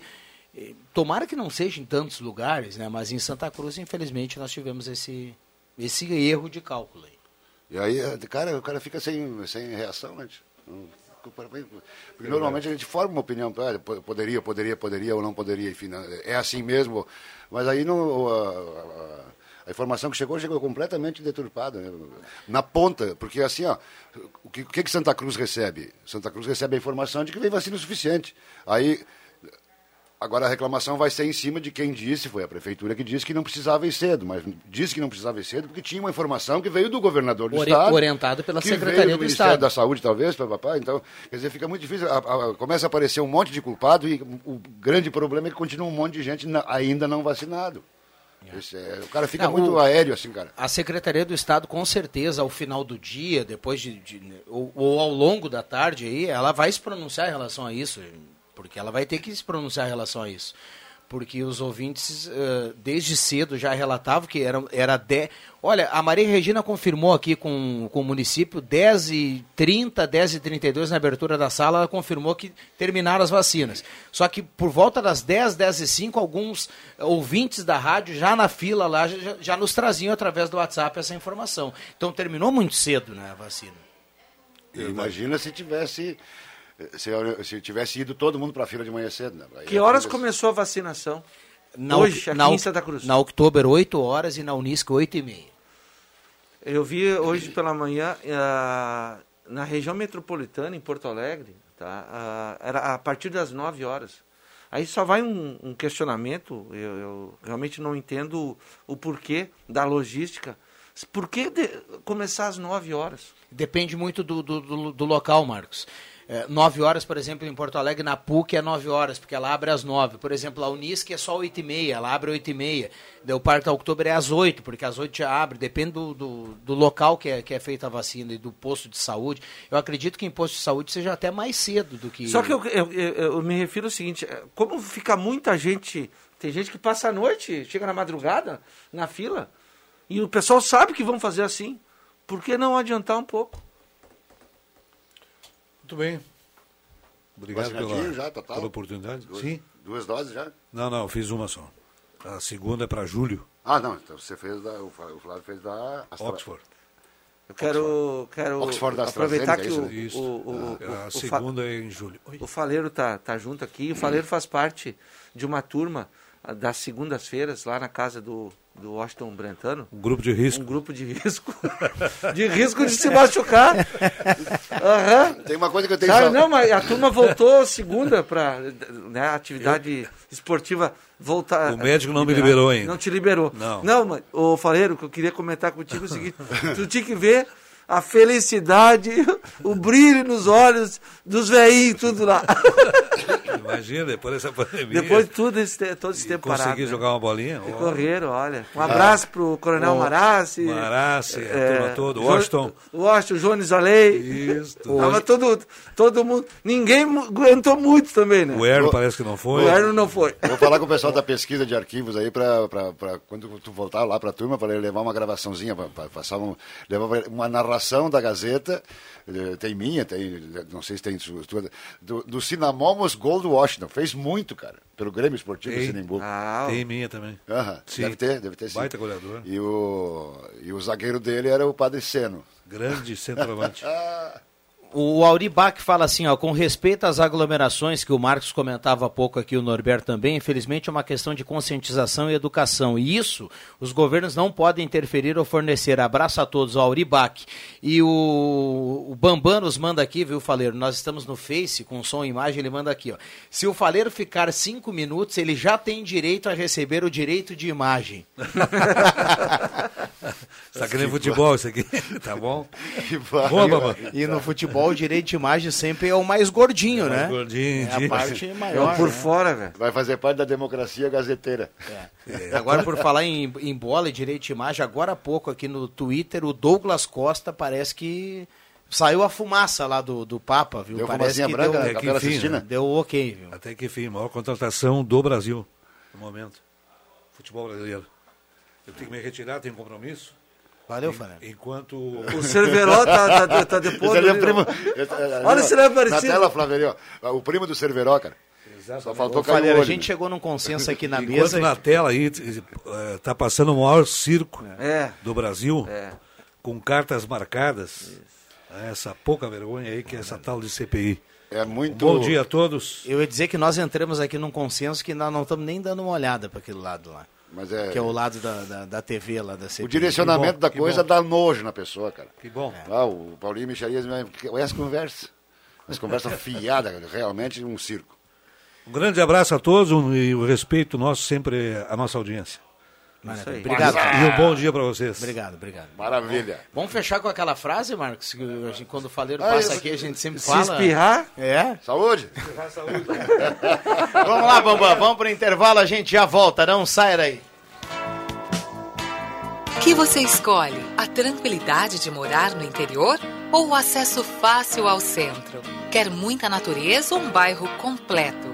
eh, tomara que não seja em tantos lugares, né? Mas em Santa Cruz, infelizmente, nós tivemos esse esse erro de cálculo. aí. E aí, eh, cara, o cara fica sem, sem reação, né? Porque normalmente a gente forma uma opinião, po- poderia, poderia, poderia ou não poderia, enfim, né, é assim mesmo. Mas aí não, a, a- a informação que chegou, chegou completamente deturpada, né? na ponta, porque assim, ó, o que, o que Santa Cruz recebe? Santa Cruz recebe a informação de que vem vacina o suficiente. Aí Agora a reclamação vai ser em cima de quem disse, foi a prefeitura que disse que não precisava ir cedo, mas disse que não precisava ir cedo porque tinha uma informação que veio do governador do Ori- estado. orientado pela que Secretaria veio do, do Ministério Estado. da Saúde, talvez, papapá. Então, quer dizer, fica muito difícil. A- a- começa a aparecer um monte de culpado e o grande problema é que continua um monte de gente ainda não vacinado. Esse é- o cara fica Não, muito o- aéreo assim, cara. A Secretaria do Estado, com certeza, ao final do dia, depois de, de- ou, ou ao longo da tarde aí, ela vai se pronunciar em relação a isso, porque ela vai ter que se pronunciar em relação a isso. Porque os ouvintes, eh, desde cedo, já relatavam que era, era 10. Olha, a Maria Regina confirmou aqui com, com o município, 10 e 30, 10 e 32 na abertura da sala, ela confirmou que terminaram as vacinas. Só que por volta das 10, 10 e 5, alguns ouvintes da rádio, já na fila lá, já, já nos traziam através do WhatsApp essa informação. Então terminou muito cedo né, a vacina. Imagina se tivesse se, se tivesse ido todo mundo para a fila de manhã cedo. Né? Aí Que horas fila- começou a vacinação? Na, Hoje, aqui na, em Santa Cruz. Na Oktober, 8 horas e na Unisc, 8 e meia. Eu vi hoje pela manhã, ah, na região metropolitana, em Porto Alegre, tá? Ah, era a partir das 9 horas. Aí só vai um, um questionamento, eu, eu realmente não entendo o, o porquê da logística. Por que de- começar às 9 horas? Depende muito do, do, do- do local, Marcos. É, 9 horas, por exemplo, em Porto Alegre, na PUC é 9 horas, porque ela abre às 9. Por exemplo, a Unisc é só 8 e meia, ela abre 8 e meia. Daí O Parque Oktober é às 8, porque às 8 já abre. Depende do, do, do local que é, que é feita a vacina e do posto de saúde. Eu acredito que em posto de saúde seja até mais cedo do que... Só que eu, eu, eu- eu me refiro ao seguinte, eh, como fica muita gente, tem gente que passa a noite, chega na madrugada, na fila, e o pessoal sabe que vão fazer assim, por que não adiantar um pouco? Muito bem. Obrigado pela, já, total? pela oportunidade. Duas, Sim. Duas doses já? Não, não, eu fiz uma só. A segunda é para julho. Ah, não, então você fez da. O Flá- o Flávio fez da Astra- Oxford. Eu quero, quero Oxford aproveitar que AstraZeneca, o, é isso, o, o, Ah, o- a segunda é em julho. Oi. O Faleiro tá, tá junto aqui. O Faleiro faz parte de uma turma ah, das segundas-feiras lá na casa do, do Washington Brentano. Um grupo de risco. Um grupo de risco. de risco de se machucar. Aham. Tem uma coisa que eu tenho só- não, mas a turma voltou segunda para né, a atividade esportiva voltar. O médico não me liberou ainda. Não te liberou. Não. Não, mas, ô Faleiro, o que eu queria comentar contigo é o seguinte: tu tinha que ver a felicidade, o brilho nos olhos dos velhinhos, tudo lá. Imagina, depois dessa pandemia. Depois de tudo esse, todo esse tempo parado. Consegui né? jogar uma bolinha? E correram, olha. Um abraço pro Coronel Ó, Marassi. Marassi, a turma toda, Washington. Washington, Jones Alei. Isso. Tava todo, todo mundo. Ninguém aguentou muito também, né? O Erno parece que não foi. O Erno não foi. Vou falar com o pessoal da pesquisa de arquivos aí para quando tu voltar lá para a turma para levar uma gravaçãozinha, para passar um, levar uma narração da Gazeta. eh, Tem minha, tem, não sei se tem sua, tua, do, do Cinamomos Gol do Washington. Fez muito, cara, pelo Grêmio Esportivo Tem. Sinimbu. Ah, Tem minha também. Sim. deve ter, deve ter sim. Baita goleador. E o, e o zagueiro dele era o Padre Seno. Grande centroavante. O Auri Bach fala assim, ó, com respeito às aglomerações que o Marcos comentava há pouco aqui, o Norberto também, infelizmente é uma questão de conscientização e educação. E isso os governos não podem interferir ou fornecer. Abraço a todos, o Auri Bach. E o, o Bambam nos manda aqui, viu, Faleiro? Nós estamos no Face com som e imagem, ele manda aqui, ó. Se o Faleiro ficar cinco minutos, ele já tem direito a receber o direito de imagem. Tá querendo futebol isso aqui? tá bom? vai. Boa, Babá. E no futebol, o direito de imagem sempre é o mais gordinho, É o né? mais gordinho, é a parte maior. por né? fora, velho. Vai fazer parte da democracia gazeteira. É. Agora, por falar em, em bola e direito de imagem, agora há pouco aqui no Twitter, o Douglas Costa parece que saiu a fumaça lá do, do Papa, viu? Deu parece que branca deu, na É que enfim, né? deu ok, viu? Até que enfim, maior contratação do Brasil no momento. Futebol brasileiro. Eu tenho que me retirar, tenho um compromisso. Valeu, Fernando. Enquanto. O Cerveró tá, tá, tá depois. Esse ali é primo. Olha se ele é Na parecido. tela, Flávio, ó, o primo do Cerveró, cara. Só faltou Ô, cair o Faleiro, a gente né? chegou num consenso aqui na Enquanto mesa. na tela aí está passando o maior circo É. do Brasil, É. com cartas marcadas. Essa pouca vergonha aí que é essa tal de CPI. É muito. Bom dia a todos. Eu ia dizer que nós entramos aqui num consenso que nós não estamos nem dando uma olhada para aquele lado lá. Mas é. Que é o lado da, da, da TV lá da CPI. O direcionamento bom, da coisa dá nojo na pessoa, cara. Que bom. Ah, o Paulinho Micharias, olha as conversas. As conversas fiadas, realmente um circo. Um grande abraço a todos e o respeito nosso sempre à nossa audiência. Maravilha. Obrigado. E um bom dia para vocês. Obrigado, obrigado. Maravilha. Vamos fechar com aquela frase, Marcos? Que a gente, quando o Faleiro Ah, passa isso- aqui, a gente sempre Se fala. espirrar, É? Saúde! Vamos lá, Bambam, vamos pro intervalo, a gente já volta, não sai daí. que você escolhe? A tranquilidade de morar no interior ou o acesso fácil ao centro? Quer muita natureza ou um bairro completo?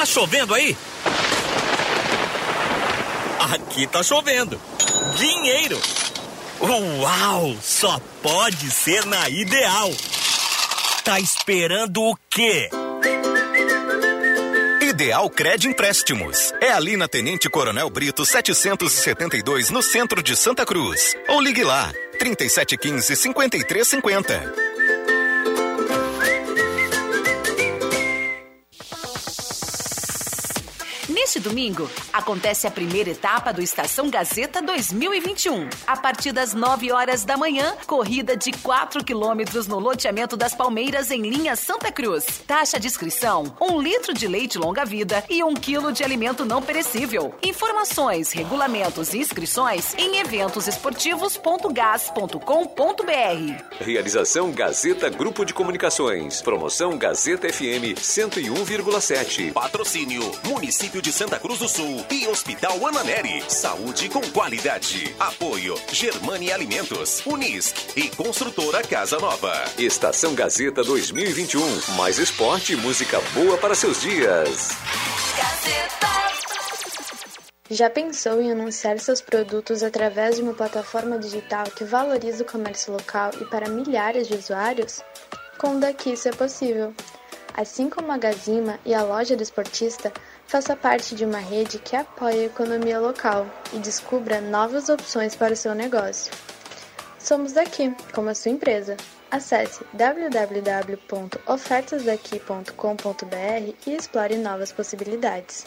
Tá chovendo aí? Aqui tá chovendo. Dinheiro. Uau! Só pode ser na Ideal. Tá esperando o quê? Ideal Cred Empréstimos. É ali na Tenente Coronel Brito 772, no centro de Santa Cruz. Ou ligue lá, 3715 5350. Neste domingo, acontece a primeira etapa do Estação Gazeta 2021. A partir das 9 horas da manhã, corrida de 4 quilômetros no loteamento das Palmeiras, em linha Santa Cruz. Taxa de inscrição: um litro de leite longa-vida e um quilo de alimento não perecível. Informações, regulamentos e inscrições em eventosesportivos.gas.com.br. Realização Gazeta Grupo de Comunicações. Promoção Gazeta FM 101,7. Patrocínio Município de Santa Cruz do Sul e Hospital Ananeri. Saúde com qualidade. Apoio Germani Alimentos, Unisc e Construtora Casa Nova. Estação Gazeta 2021. Mais esporte e música boa para seus dias. Já pensou em anunciar seus produtos através de uma plataforma digital que valoriza o comércio local e para milhares de usuários? Com o Daqui isso é possível. Assim como a Gazima e a loja do esportista, faça parte de uma rede que apoia a economia local e descubra novas opções para o seu negócio. Somos daqui, como a sua empresa. Acesse www.ofertasdaqui.com.br e explore novas possibilidades.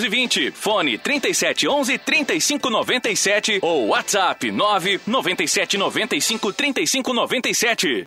220. Fone 3711 3597 ou WhatsApp 997 95 3597.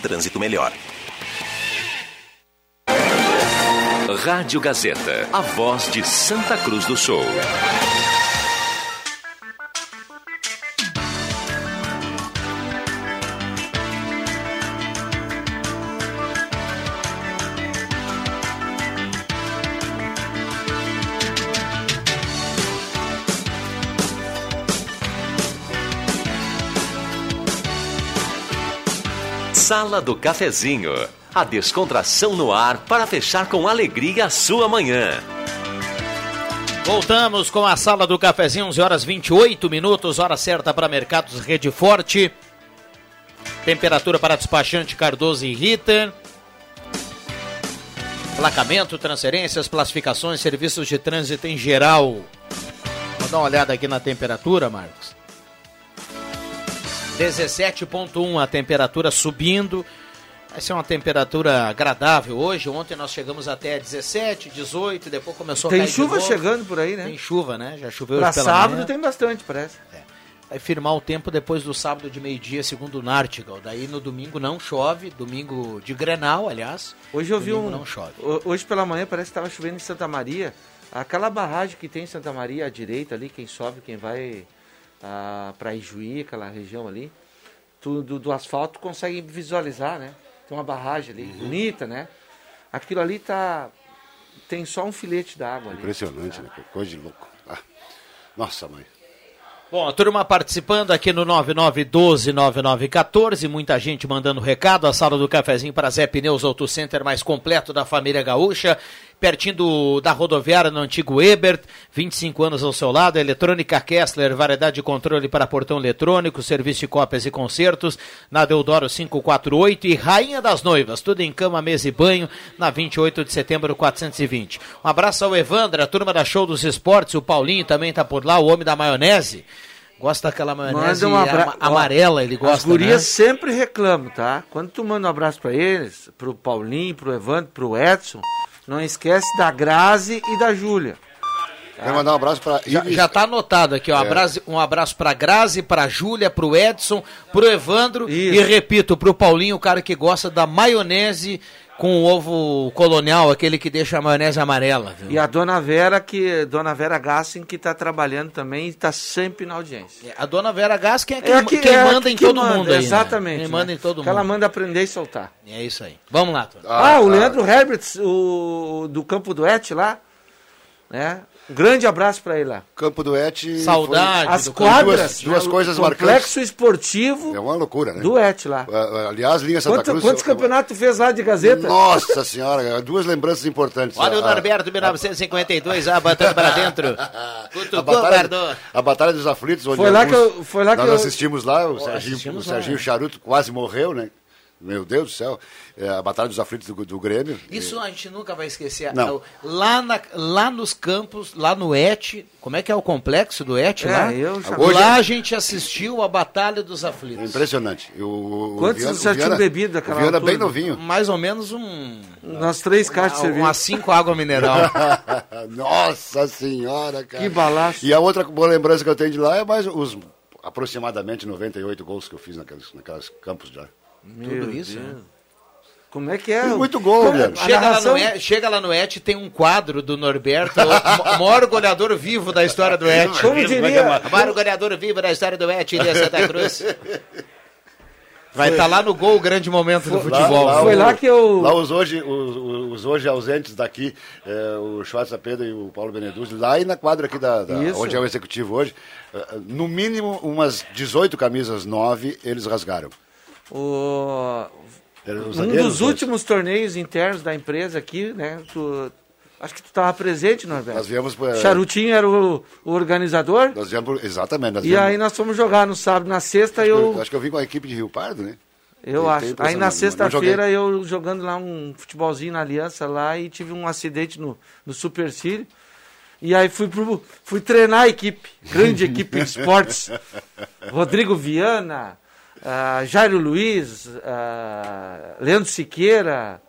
trânsito melhor. Rádio Gazeta, a voz de Santa Cruz do Sul. Sala do Cafezinho. A descontração no ar para fechar com alegria a sua manhã. Voltamos com a Sala do Cafezinho, 11 horas 28 minutos, hora certa para Mercados Rede Forte. Temperatura para despachante Cardoso e Ritter. Placamento, transferências, classificações, serviços de trânsito em geral. Vou dar uma olhada aqui na temperatura, Marcos. 17.1 a temperatura subindo. Vai ser uma temperatura agradável hoje. Ontem nós chegamos até 17, 18, depois começou Tem a cair de chuva chegando por aí, né? Tem chuva, né? Já choveu Pra hoje pela sábado manhã. tem bastante, parece. Vai firmar o tempo depois do sábado de meio-dia, segundo o Nartigal. Daí no domingo não chove, domingo de Grenal, aliás. Hoje eu vi um. não chove. ho- Hoje pela manhã parece que estava chovendo em Santa Maria. Aquela barragem que tem em Santa Maria à direita ali, quem sobe, quem vai ah, para Ijuí, aquela região ali, tu, do, do asfalto consegue visualizar, né? Tem uma barragem ali, bonita, né? Aquilo ali tá. Tem só um filete d'água ali. Impressionante, né? Coisa de louco. Ah, nossa, mãe. Bom, a turma participando aqui no 99129914, muita gente mandando recado, a sala do cafezinho para Zé Pneus Auto Center mais completo da família gaúcha. Pertinho do, da rodoviária no antigo Ebert, 25 anos ao seu lado, Eletrônica Kessler, variedade de controle para portão eletrônico, serviço de cópias e concertos, na Deodoro 548 e Rainha das Noivas, tudo em cama, mesa e banho, na 28 de setembro 420. Um abraço ao Evandro, a turma da Show dos Esportes, o Paulinho também está por lá, o homem da maionese. Gosta daquela maionese um abra... ama- amarela, ele gosta, As gurias né? sempre reclamam, tá? Quando tu manda um abraço pra eles, pro Paulinho, pro Evandro, pro Edson, não esquece da Grazi e da Júlia. Quero mandar um abraço para Já, já tá anotado aqui, ó. É. Abraço, um abraço pra Grazi, pra Júlia, pro Edson, pro Evandro e repito, pro Paulinho, o cara que gosta da maionese com o ovo colonial, aquele que deixa a maionese amarela. Viu? E a dona Vera, que dona Vera Gassen, que tá trabalhando também e tá sempre na audiência. A dona Vera Gas, quem é quem, É que- quem é manda em que todo manda, mundo aí. né? Exatamente. Quem né? manda em todo Que ela mundo. manda aprender e soltar. É isso aí. Vamos lá, Tony. Ah, o Leandro Herberts, o do Campo do Et lá, né? Um grande abraço pra ele lá. Campo do Et. Saudade foi- As duas- quadras, Duas, né, coisas marcantes. complexo esportivo É uma loucura, né? do Et lá. Ah, Aliás, linha Santa Quanto- Cruz. quantos campeonatos tu fez lá de Gazeta? Nossa senhora, duas lembranças importantes. Olha o A- Norberto, 1952, ah, botando pra dentro. A batalha, a Batalha dos Aflitos, onde Foi lá que eu- foi lá que nós eu- assistimos lá, o Serginho, assistimos o Serginho. Charuto quase morreu, né? Meu Deus do céu. É, a Batalha dos Aflitos do, do Grêmio. Isso a gente nunca vai esquecer. Não. Lá, na- lá nos campos, lá no ET, como é que é o complexo do ET É, lá? eu já- Hoje- Lá a gente assistiu a Batalha dos Aflitos. Impressionante. E O, o Quantos Viana- já o tinham bebido O daquela Viana altura? bem novinho. Mais ou menos um... Nas três caixas de cerveja. Umas cinco água mineral. Nossa senhora, cara. Que balaço. E a outra boa lembrança que eu tenho de lá é mais os aproximadamente 98 gols que eu fiz naqueles, naqueles campos já. Tudo isso, né? Como é que é? Fiz muito gol, Como- velho. a Chega, narração- lá no ET, chega lá no ET, tem um quadro do Norberto, o maior goleador vivo da história do ET. Como diria- O maior goleador vivo da história do ET, Ilha Santa Cruz. Vai estar lá no gol o grande momento do futebol. Lá, Foi o- lá que eu- Lá os hoje, os, os hoje ausentes daqui, é, o Schwarza Pedro e o Paulo Beneduzzi, lá e na quadra aqui da, da- onde é o executivo hoje, é, no mínimo umas 18 camisas 9 eles rasgaram. O... Um dos né? últimos torneios internos da empresa aqui, né? Tu... Acho que tu estava presente, Norberto. Nós viemos pra- Charutinho era o, o organizador. Nós viemos, por- exatamente. Nós E viemos- aí nós fomos jogar no sábado, na sexta eu. eu, acho que eu vim com a equipe de Rio Pardo, né? Eu Tem- acho. Aí na sexta-feira eu jogando lá um futebolzinho na Aliança lá e tive um acidente no, no Supercílio. E aí fui, pro, fui treinar a equipe, grande equipe de esportes. Rodrigo Viana, ah, Jairo Luiz, ah, Leandro Siqueira,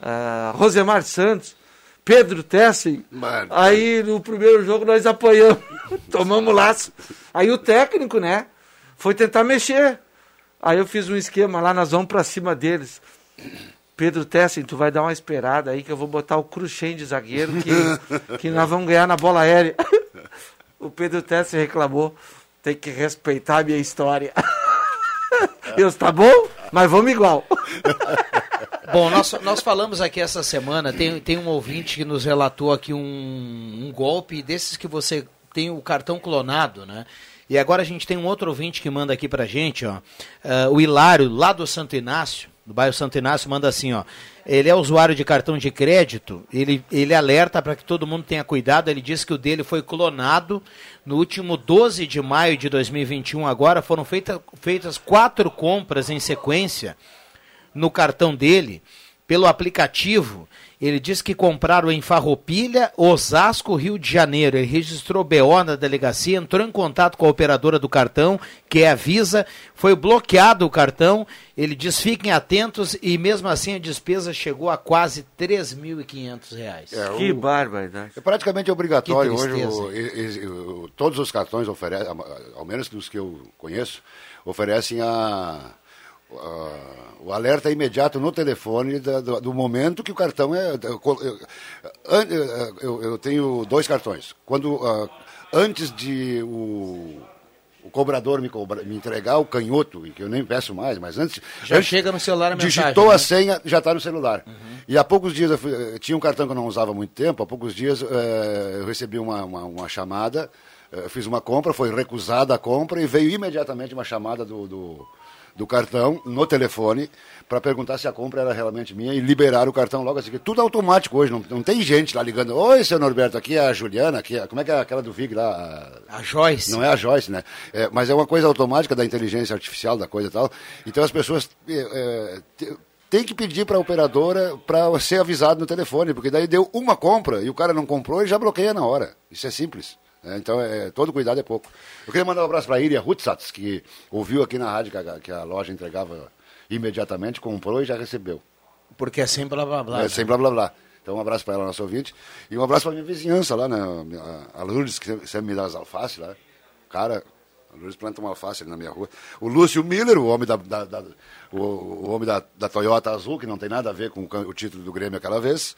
ah, Rosemar Santos, Pedro Tessin. Mano. Aí no primeiro jogo nós apanhamos, tomamos laço. Aí o técnico, né, foi tentar mexer. Aí eu fiz um esquema lá, nós vamos pra cima deles. Pedro Tessin, tu vai dar uma esperada aí que eu vou botar o Cruxem de zagueiro que, que nós vamos ganhar na bola aérea. O Pedro Tessin reclamou, tem que respeitar a minha história. Eu, tá bom? Mas vamos igual. Bom, nós, nós falamos aqui essa semana, tem, tem um ouvinte que nos relatou aqui um, um golpe desses que você tem o cartão clonado, né? E agora a gente tem um outro ouvinte que manda aqui pra gente, ó. Ah, o Hilário, lá do Santo Inácio, do bairro Santo Inácio, manda assim, ó. Ele é usuário de cartão de crédito, ele, ele alerta para que todo mundo tenha cuidado, ele diz que o dele foi clonado no último 12 de maio de 2021, agora foram feita, feitas quatro compras em sequência no cartão dele pelo aplicativo. Ele diz que compraram em Farroupilha, Osasco, Rio de Janeiro. Ele registrou BO na delegacia, entrou em contato com a operadora do cartão, que é a Visa, foi bloqueado o cartão. Ele diz: fiquem atentos e mesmo assim a despesa chegou a quase 3.500 reais. É, Que o- barbaridade. É praticamente obrigatório Que hoje. o- e- e- o- todos os cartões oferecem, ao menos dos que eu conheço, oferecem a, a- o alerta imediato no telefone da- do, do momento que o cartão é. Eu, eu- an- eu- eu tenho dois cartões. Quando ah, antes de o, o cobrador me, cobra- me entregar o canhoto, e que eu nem peço mais, mas antes. Já antes- chega no celular a mensagem, Digitou né? a senha, já está no celular. E há poucos dias, eu fui- eh, tinha um cartão que eu não usava há muito tempo, há poucos dias eh, eu recebi uma, uma, uma chamada, eh, fiz uma compra, foi recusada a compra e veio imediatamente uma chamada do, do, do cartão no telefone para perguntar se a compra era realmente minha e liberar o cartão logo assim. Tudo automático hoje, não, não tem gente lá ligando. Oi, seu Norberto, aqui é a Juliana, aqui é, como é que é aquela do VIG lá? A, Joyce. Não é a Joyce, né? É, mas é uma coisa automática da inteligência artificial, da coisa e tal. Então as pessoas é, têm que pedir para a operadora para ser avisado no telefone, porque daí deu uma compra e o cara não comprou e já bloqueia na hora. Isso é simples. É, então, é, todo cuidado é pouco. Eu queria mandar um abraço para a Iria Hutzatz, que ouviu aqui na rádio que a, que a loja entregava imediatamente, comprou e já recebeu. Porque é sem blá blá blá. É sem blá blá blá. Então, um abraço para ela, nosso ouvinte. E um abraço para minha vizinhança lá, né? A Lourdes, que sempre me dá as alfaces lá. Cara, a Lourdes planta uma alface ali na minha rua. O Lúcio Miller, o homem da, da, da o, o, homem da, da, Toyota Azul, que não tem nada a ver com o título do Grêmio aquela vez.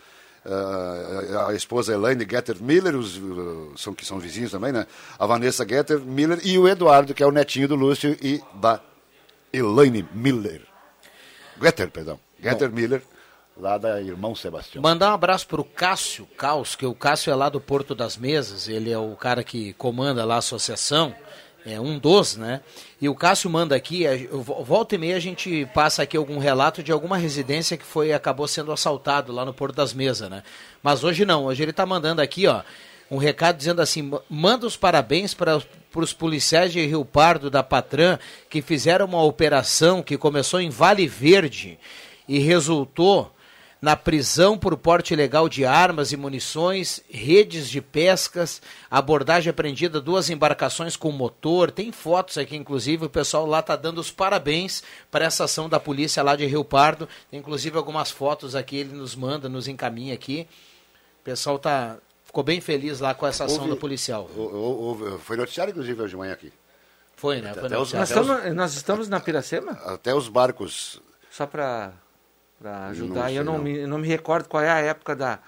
A esposa Elaine Getter Miller, os, são, que são vizinhos também, né? A Vanessa Getter Miller e o Eduardo, que é o netinho do Lúcio e da Elaine Miller. Getter, perdão. Getter Bom. Miller, lá da Irmão Sebastião. Mandar um abraço para o Cássio Caos, que o Cássio é lá do Porto das Mesas, ele é o cara que comanda lá a associação, é um dos, né? E o Cássio manda aqui, volta e meia a gente passa aqui algum relato de alguma residência que foi acabou sendo assaltado lá no Porto das Mesas, né? Mas hoje não, hoje ele está mandando aqui, ó, um recado dizendo assim: manda os parabéns para os policiais de Rio Pardo da Patran que fizeram uma operação que começou em Vale Verde e resultou na prisão por porte ilegal de armas e munições, redes de pescas, abordagem apreendida, duas embarcações com motor. Tem fotos aqui, inclusive, o pessoal lá está dando os parabéns para essa ação da polícia lá de Rio Pardo. Tem, inclusive, algumas fotos aqui, ele nos manda, nos encaminha aqui. O pessoal está ficou bem feliz lá com essa ação houve, do policial. Houve, foi noticiário, inclusive, hoje de manhã aqui. Foi, né? Foi os, nós, estamos, nós estamos na Piracema? Até os barcos. Só para ajudar. Não eu não, não, Me, não me recordo qual é a época da,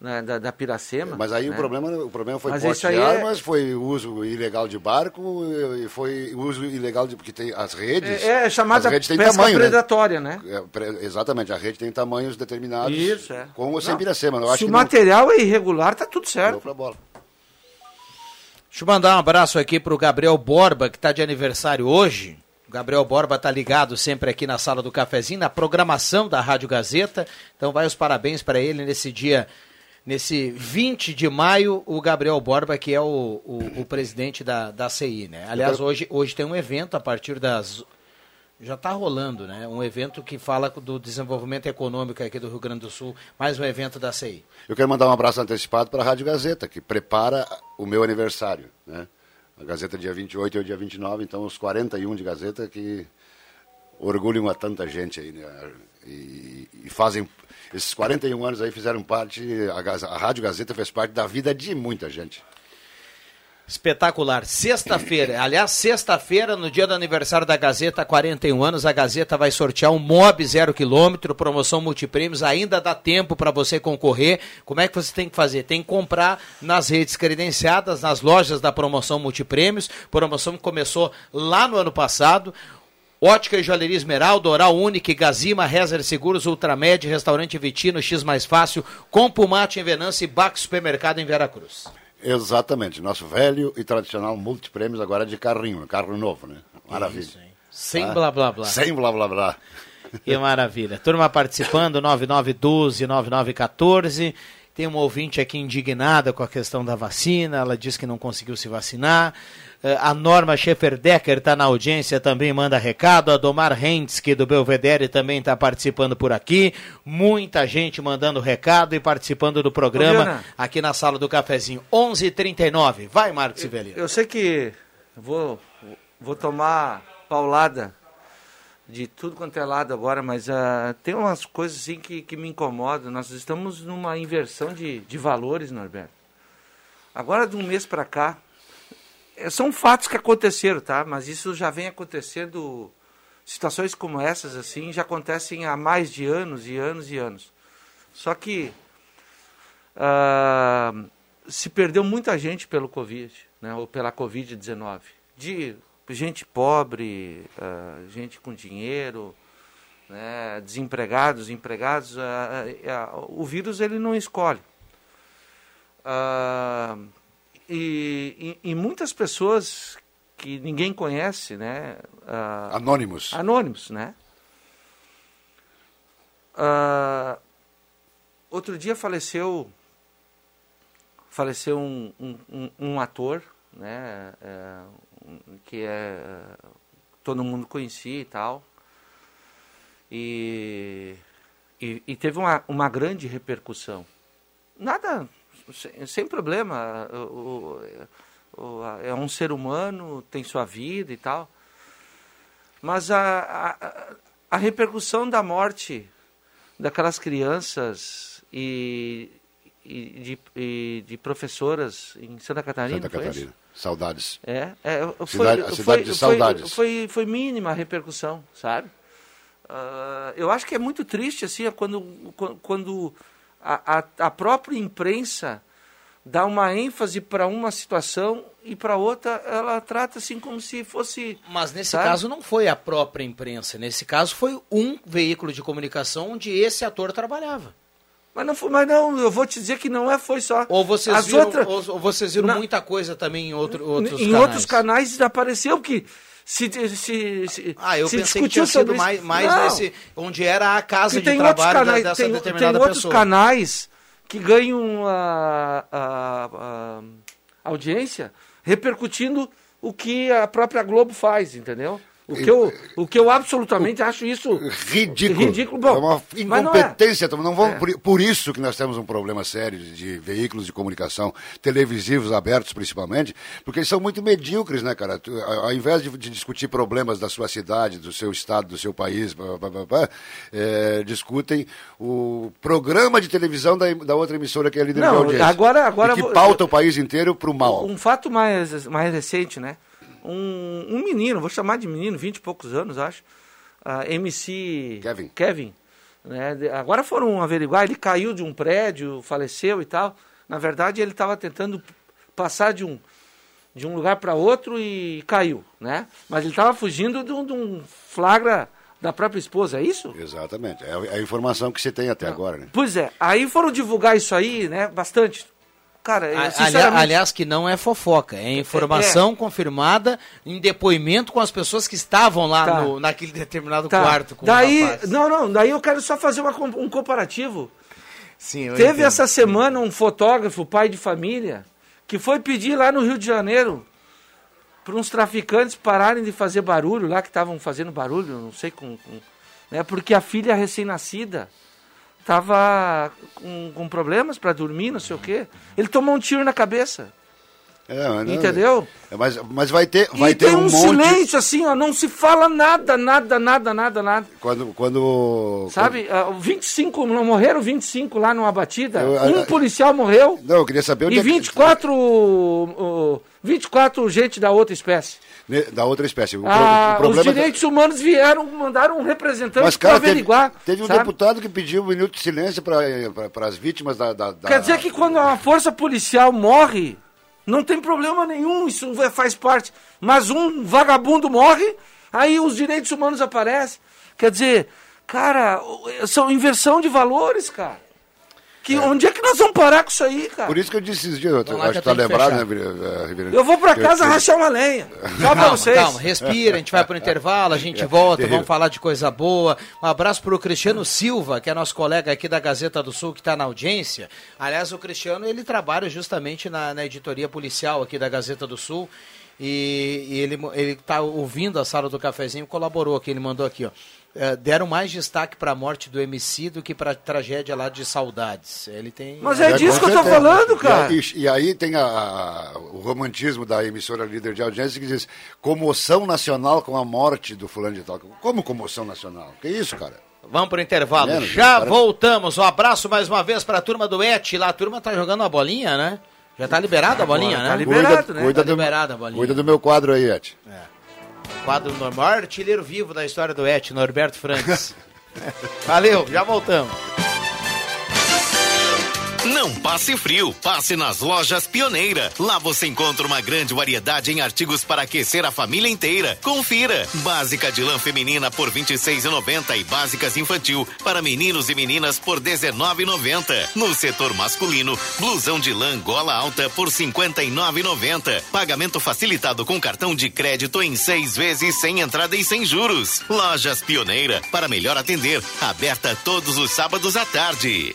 né, da, da, Piracema. Mas aí né? o, problema, o problema foi posse de armas, é... foi uso ilegal de barco e foi uso ilegal de. porque tem as redes. É, é chamada redes pesca tamanho, né? predatória, né? né? É, exatamente, a rede tem tamanhos determinados. Isso, é. Com ou sem Piracema. Eu Se o material é irregular, tá tudo certo. Pra bola. Deixa eu mandar um abraço aqui para o Gabriel Borba, que está de aniversário hoje. O Gabriel Borba está ligado sempre aqui na sala do cafezinho, na programação da Rádio Gazeta. Então vai os parabéns para ele nesse dia nesse 20 de maio, o Gabriel Borba, que é o, o, o presidente da, da CI, né? Aliás, hoje, hoje tem um evento a partir das. Já está rolando, né? Um evento que fala do desenvolvimento econômico aqui do Rio Grande do Sul, mais um evento da CI. Eu quero mandar um abraço antecipado para a Rádio Gazeta, que prepara o meu aniversário, né? A Gazeta dia 28 e o dia 29, então os 41 de Gazeta que orgulham a tanta gente aí, né? E, e fazem esses 41 anos aí fizeram parte, a, a Rádio Gazeta fez parte da vida de muita gente. Espetacular. Sexta-feira, aliás, sexta-feira, no dia do aniversário da Gazeta, 41 anos, a Gazeta vai sortear um Mob 0 km, promoção multiprêmios. Ainda dá tempo para você concorrer. Como é que você tem que fazer? Tem que comprar nas redes credenciadas, nas lojas da promoção multiprêmios. Promoção que começou lá no ano passado. Ótica e Joalheria Esmeralda, Oral Unique, Gazima, Rezer Seguros, Ultramed, Restaurante Vitino, X Mais Fácil, Compumate em Venâncio e Bax Supermercado em Veracruz. Exatamente, nosso velho e tradicional multiprêmios agora de carrinho, carro novo, né? Maravilha. Isso, Sem ah, blá blá blá. Sem blá blá blá. Que maravilha. Turma participando, 9912, 9914. Tem uma ouvinte aqui indignada com a questão da vacina, ela diz que não conseguiu se vacinar. Eh, a Norma Schefferdecker está na audiência, também manda recado. A Domar Hentzke, do Belvedere, também está participando por aqui. Muita gente mandando recado e participando do programa aqui na sala do cafezinho. 11:39. h 39 Vai, Marcos Sivelino. Eu, eu sei que vou, vou tomar paulada de tudo quanto é lado agora, mas uh, tem umas coisas assim que, que me incomodam. Nós estamos numa inversão de, de valores, Norberto. Agora, de um mês para cá, são fatos que aconteceram, tá? Mas isso já vem acontecendo. Situações como essas, assim, já acontecem há mais de anos e anos e anos. Só que uh, se perdeu muita gente pelo Covid, né? Ou pela Covid-19. De gente pobre, uh, gente com dinheiro, né? desempregados, empregados. Uh, o vírus ele não escolhe. Uh, e, e, e, muitas pessoas que ninguém conhece, né? Ah, Anônimos. Anônimos, né? Ah, outro dia faleceu faleceu um, um, um, ator, né? Um- que é todo mundo conhecia e tal. E, e, e teve uma, uma grande repercussão. Nada, sem, sem problema. O- o- a- é um ser humano, tem sua vida e tal. Mas a, a, a repercussão da morte daquelas crianças e, e de, e de professoras em Santa Catarina. Santa foi? Catarina. Saudades. É, é foi, Cidade- a foi- cidade de foi- saudades. Foi, foi, mínima a repercussão, sabe? Ah, eu acho que é muito triste assim é quando- quando a, a, a própria imprensa dá uma ênfase para uma situação e para outra ela trata assim como se fosse. Mas nesse sabe? caso não foi a própria imprensa. Nesse caso foi um veículo de comunicação onde esse ator trabalhava. Mas não foi, mas não, eu vou te dizer que não é foi só. Ou vocês As viram, outras- ou, ou vocês viram Não. muita coisa também em outro, outros em canais? outros canais apareceu que se, se, se Ah, eu se pensei que discutiu tinha sido mais, mais Não. nesse, onde era a casa de tem trabalho da- canais, dessa tem, tem determinada outros pessoa. canais que ganham a, a- a audiência repercutindo o que a própria Globo faz, entendeu? O que eu, o que eu absolutamente acho isso Ridículo. ridículo. Bom, é uma mas não é. incompetência. Não vamos, É. por, isso que nós temos um problema sério de, de veículos de comunicação, televisivos abertos principalmente, porque eles são muito medíocres, né, cara? Ao invés de, de discutir problemas da sua cidade, do seu estado, do seu país, pá, pá, pá, é, discutem o programa de televisão da, da outra emissora que é líder de Não, audiência. agora- agora que vou- pauta o país inteiro para o mal. Um fato mais, mais recente, né? Um, um menino, vou chamar de menino, 20 e poucos anos, acho. ah, MC Kevin. Kevin né? Agora foram averiguar, ele caiu de um prédio, faleceu e tal. Na verdade, ele estava tentando passar de um, de um lugar para outro e caiu, né? Mas ele estava fugindo de um, de um flagra da própria esposa, é isso? Exatamente. É a- é a informação que você tem até agora, né? Pois é, aí foram divulgar isso aí, né? Bastante. Cara, eu, sinceramente... ali- aliás, que não é fofoca, é informação confirmada em depoimento com as pessoas que estavam lá Tá. no, naquele determinado Tá. quarto daí, não, não, daí eu quero só fazer uma um comparativo. Sim, Teve entendo. essa semana um fotógrafo, pai de família, que foi pedir lá no Rio de Janeiro para uns traficantes pararem de fazer barulho lá, que estavam fazendo barulho, não sei com, com- né, porque a filha recém-nascida estava com, com problemas para dormir, não sei o quê. Ele tomou um tiro na cabeça. É, não- Entendeu? É, Mas, mas vai ter, vai e ter tem um, um, monte. silêncio assim, ó, não se fala nada, nada, nada, nada, nada. Quando, quando, Sabe, ah, 25, não morreram 25 lá numa batida. Eu- um policial morreu Não, eu queria saber onde e é que- 24, uh, 24 gente da outra espécie. Ne- da outra espécie. O, pro- Ah, o problema os direitos humanos vieram, mandaram um representante para cara, teve, averiguar. teve um deputado que pediu um minuto de silêncio para as vítimas da, da, da- Quer dizer que quando uma força policial morre, não tem problema nenhum, isso é- faz parte. Mas um vagabundo morre, aí os direitos humanos aparecem. Quer dizer, cara, são inversão de valores, cara. Que, Onde é que nós vamos parar com isso aí, cara? Por isso que eu disse esses dias, acho que tá lembrado, né, Vire- eh, Ribeirão? Eu vou pra casa eu- rachar uma lenha. Pra Calma, vocês. calma, respira, a gente vai pro intervalo, a gente volta, terrível. vamos falar de coisa boa. Um abraço pro Cristiano Silva, que é nosso colega aqui da Gazeta do Sul, que está na audiência. Aliás, o Cristiano, ele trabalha justamente na, na editoria policial aqui da Gazeta do Sul. E, e ele, ele tá ouvindo a sala do cafezinho, colaborou aqui, ele mandou aqui, ó. Eh, deram mais destaque para a morte do MC do que para a tragédia lá de saudades. Ele tem. Mas é É, disso que eu tô certeza. falando, cara. E, aí- e aí tem a- a- o romantismo da emissora líder de audiência que diz comoção nacional com a morte do fulano de tal. Como comoção nacional? Que isso, cara? Vamos pro intervalo. Menos, Já voltamos. Um abraço mais uma vez para a turma do ET. Lá a turma tá jogando uma bolinha, né? Já tá liberada a bolinha, Agora né? tá liberado, né? Cuida, Tá do, liberada a bolinha. cuida do meu quadro aí, Et. Quadro no maior artilheiro vivo da história do ET, Norberto Franks. Valeu, já voltamos. Não passe frio, passe nas lojas Pioneira. Lá você encontra uma grande variedade em artigos para aquecer a família inteira. Confira. Básica de lã feminina por R$ 26,90 e básicas infantil para meninos e meninas por R$ 19,90. No setor masculino, blusão de lã gola alta por R$ 59,90. Pagamento facilitado com cartão de crédito em seis vezes sem entrada e sem juros. Lojas Pioneira para melhor atender. Aberta todos os sábados à tarde.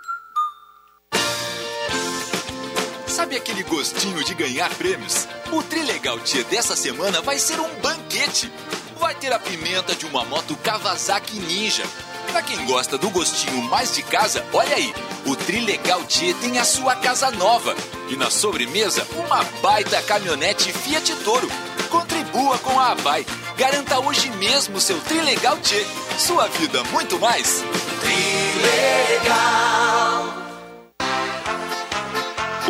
Sabe aquele gostinho de ganhar prêmios? O Trilegal Tia dessa semana vai ser um banquete. Vai ter a pimenta de uma moto Kawasaki Ninja. Pra quem gosta do gostinho mais de casa, olha aí. O Trilegal Tia tem a sua casa nova. E na sobremesa, uma baita caminhonete Fiat Toro. Contribua com a ABAI. Garanta hoje mesmo seu Trilegal Tia. Sua vida muito mais. Trilegal.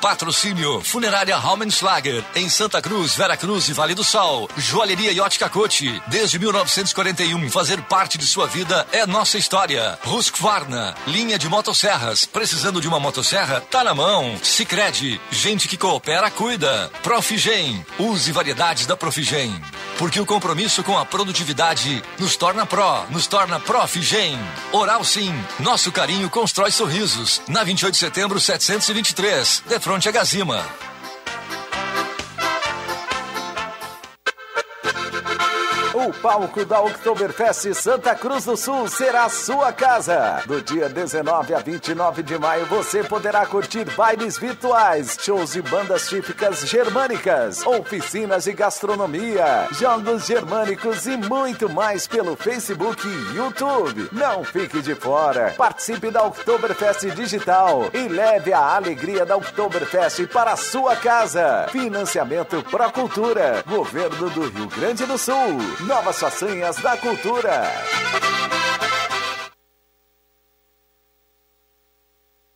Patrocínio Funerária Raumenschlager, em Santa Cruz, Vera Cruz e Vale do Sol. Joalheria Yacht Cacote, desde 1941. Fazer parte de sua vida é nossa história. Husqvarna, linha de motosserras. Precisando de uma motosserra? Tá na mão. Sicredi, gente que coopera, cuida. Profigen, use variedades da Profigen. Porque o compromisso com a produtividade nos torna pró, nos torna Profigen. Oral Sim, nosso carinho constrói sorrisos. Na 28 de setembro, 723, de frente a Gazima. O palco da Oktoberfest Santa Cruz do Sul será sua casa. Do dia 19 a 29 de maio você poderá curtir bailes virtuais, shows de bandas típicas germânicas, oficinas de gastronomia, jogos germânicos e muito mais pelo Facebook e YouTube. Não fique de fora. Participe da Oktoberfest Digital e leve a alegria da Oktoberfest para a sua casa. Financiamento Procultura, Governo do Rio Grande do Sul. Novas façanhas da cultura.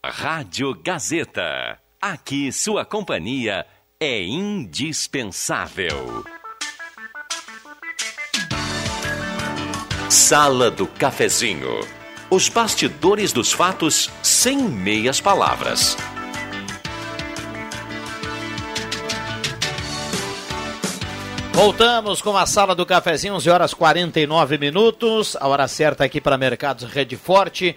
Rádio Gazeta. Aqui sua companhia é indispensável. Sala do Cafezinho. Os bastidores dos fatos sem meias palavras. Voltamos com a sala do cafezinho, 11 horas 49 minutos. A hora certa aqui para Mercados Rede Forte.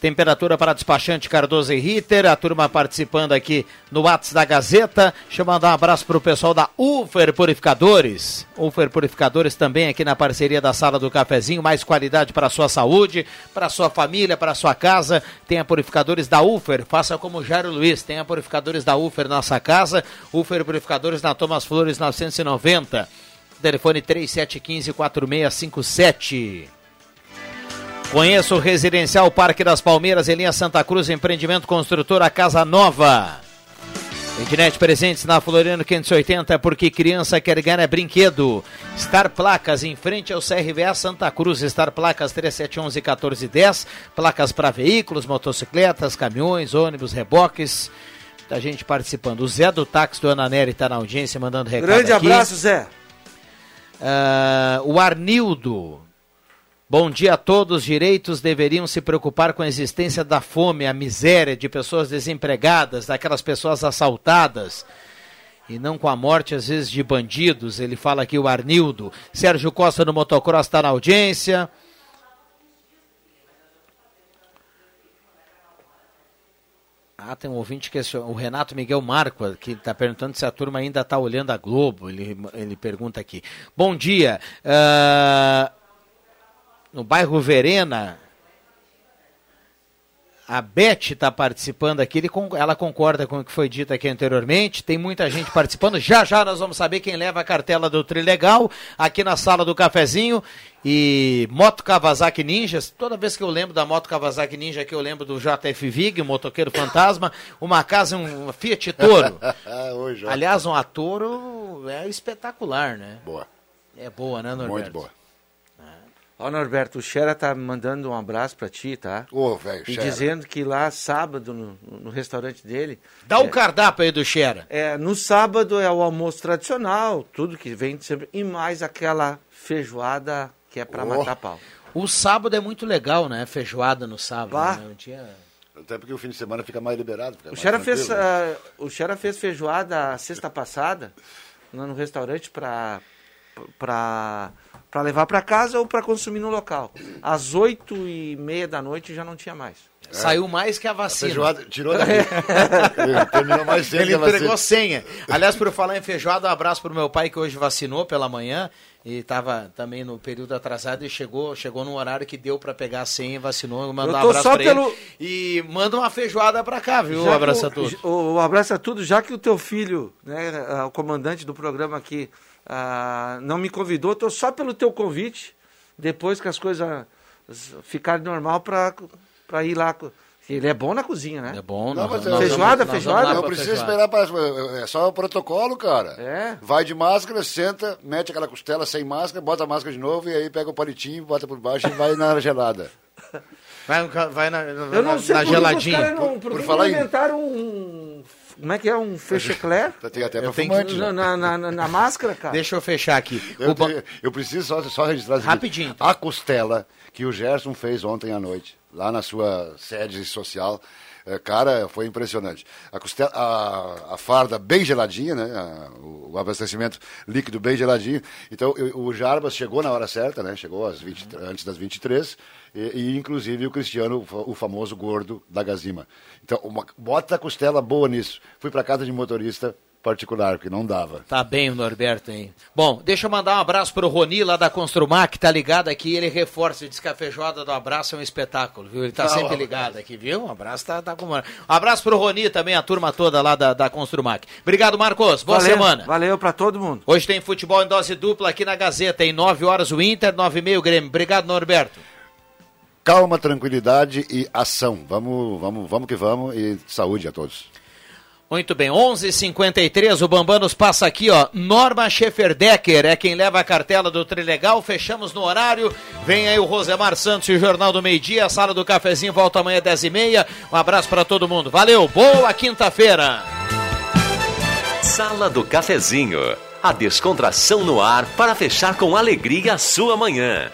Temperatura para despachante Cardoso e Ritter, a turma participando aqui no WhatsApp da Gazeta. Deixa eu mandar um abraço para o pessoal da Ufer Purificadores. Ufer Purificadores também aqui na parceria da Sala do Cafezinho. Mais qualidade para a sua saúde, para a sua família, para a sua casa. Tenha purificadores da Ufer. Faça como o Jairo Luiz. Tenha purificadores da Ufer na sua casa. Ufer Purificadores na Thomas Flores 990. Telefone 3715-4657. Conheça o Residencial Parque das Palmeiras em linha Santa Cruz, empreendimento construtora Casa Nova. Ednet Presentes na Floriano 580, porque criança quer ganhar é brinquedo. Star Placas, em frente ao CRVA Santa Cruz. Star Placas 3711 1410. Placas para veículos, motocicletas, caminhões, ônibus, reboques. Muita gente participando. O Zé do táxi do Ananeri está na audiência, mandando recado Grande aqui. abraço, Zé. Ah, o Arnildo. Bom dia a todos. Direitos deveriam se preocupar com a existência da fome, a miséria de pessoas desempregadas, daquelas pessoas assaltadas. E não com a morte, às vezes, de bandidos. Ele fala aqui o Arnildo. Sérgio Costa no motocross está na audiência. Ah, tem um ouvinte que o Renato Miguel Marco, que está perguntando se a turma ainda está olhando a Globo. Ele, ele pergunta aqui. Bom dia. ah, no bairro Verena, a Beth está participando aqui, ela concorda com o que foi dito aqui anteriormente. Tem muita gente participando. Já já nós vamos saber quem leva a cartela do Trilegal aqui na sala do cafezinho. E Moto Kawasaki Ninjas, toda vez que eu lembro da Moto Kawasaki Ninja aqui, eu lembro do JF Vig, o motoqueiro fantasma, uma casa, um Fiat Toro. Aliás, um Toro é espetacular, né? Boa. É boa, né, Norberto? Muito boa. Ó, Norberto, o Xera tá mandando um abraço pra ti, tá? Ô, velho, E Xera. dizendo que lá, sábado, no, no restaurante dele... Dá o é, cardápio aí do Xera. É, no sábado é o almoço tradicional, tudo que vem sempre, e mais aquela feijoada que é pra Oh. matar pau. O sábado é muito legal, né? Feijoada no sábado. Bah. Né? Um dia... Até porque o fim de semana fica mais liberado. fica O mais Xera fez, né? ah, o Xera fez feijoada sexta passada no restaurante para para para levar para casa ou para consumir no local. Às oito e meia da noite já não tinha mais. Saiu mais que a vacina. feijoada tirou daqui. Ele terminou mais cedo Ele a entregou senha. Aliás, por falar em feijoada, um abraço pro meu pai que hoje vacinou pela manhã e estava também no período atrasado e chegou, chegou num horário que deu para pegar a senha e vacinou. Mandar um abraço pra pelo- ele. E manda uma feijoada pra cá, viu? Já Um abraço o- a todos. O, o abraço a tudo, já que o teu filho, né, ah, o comandante do programa aqui, ah, não me convidou, tô só pelo teu convite, depois que as coisas ficarem normal para para ir lá. Ele é bom na cozinha, né? É bom, Não, mas feijoada, nós feijoada. Não precisa esperar para. É só o protocolo, cara. É. Vai de máscara, senta, mete aquela costela sem máscara, bota a máscara de novo e aí pega o palitinho, bota por baixo e vai na gelada. Vai, vai na, Eu não sei na geladinha. Não, por, Por falar em- inventaram um. Como é que é? Um fechecler? Tem até pra tenho fumante. Na, né? na, na- na máscara, cara. Deixa eu fechar aqui. Eu, te- eu preciso só, só registrar. Rapidinho, então. A costela que o Gerson fez ontem à noite, lá na sua sede social, cara, foi impressionante. A, costela, a, a farda bem geladinha, né? a- o, o abastecimento líquido bem geladinho. Então, eu- o Jarbas chegou na hora certa, né? Chegou às 20, antes das 23. E, e, inclusive, o Cristiano, o famoso gordo da Gazima. Então, uma, bota a costela boa nisso. Fui para casa de motorista particular, porque não dava. Tá bem o Norberto, hein? Bom, deixa eu mandar um abraço pro Roni lá da Construmac, que tá ligado aqui, ele reforça, diz que a feijoada do abraço é um espetáculo, viu? Ele tá Tá sempre bom. ligado aqui, viu? Um abraço tá, tá com... Um abraço pro Roni também, a turma toda lá da, da Construmac. Obrigado, Marcos. Boa Valeu, semana. Valeu pra todo mundo. Hoje tem futebol em dose dupla aqui na Gazeta, em 9 horas o Inter, 9 e meia o Grêmio. Obrigado, Norberto. calma, tranquilidade e ação. Vamos, vamos, vamos que vamos e saúde a todos. Muito bem, 11:53 o Bambam nos passa aqui, ó. Norma Schefferdecker é quem leva a cartela do Trilegal. Fechamos no horário. Vem aí o Rosemar Santos e o Jornal do Meio Dia. A sala do cafezinho volta amanhã às 10h30. Um abraço para todo mundo. Valeu, boa quinta-feira. Sala do Cafezinho. A descontração no ar para fechar com alegria a sua manhã.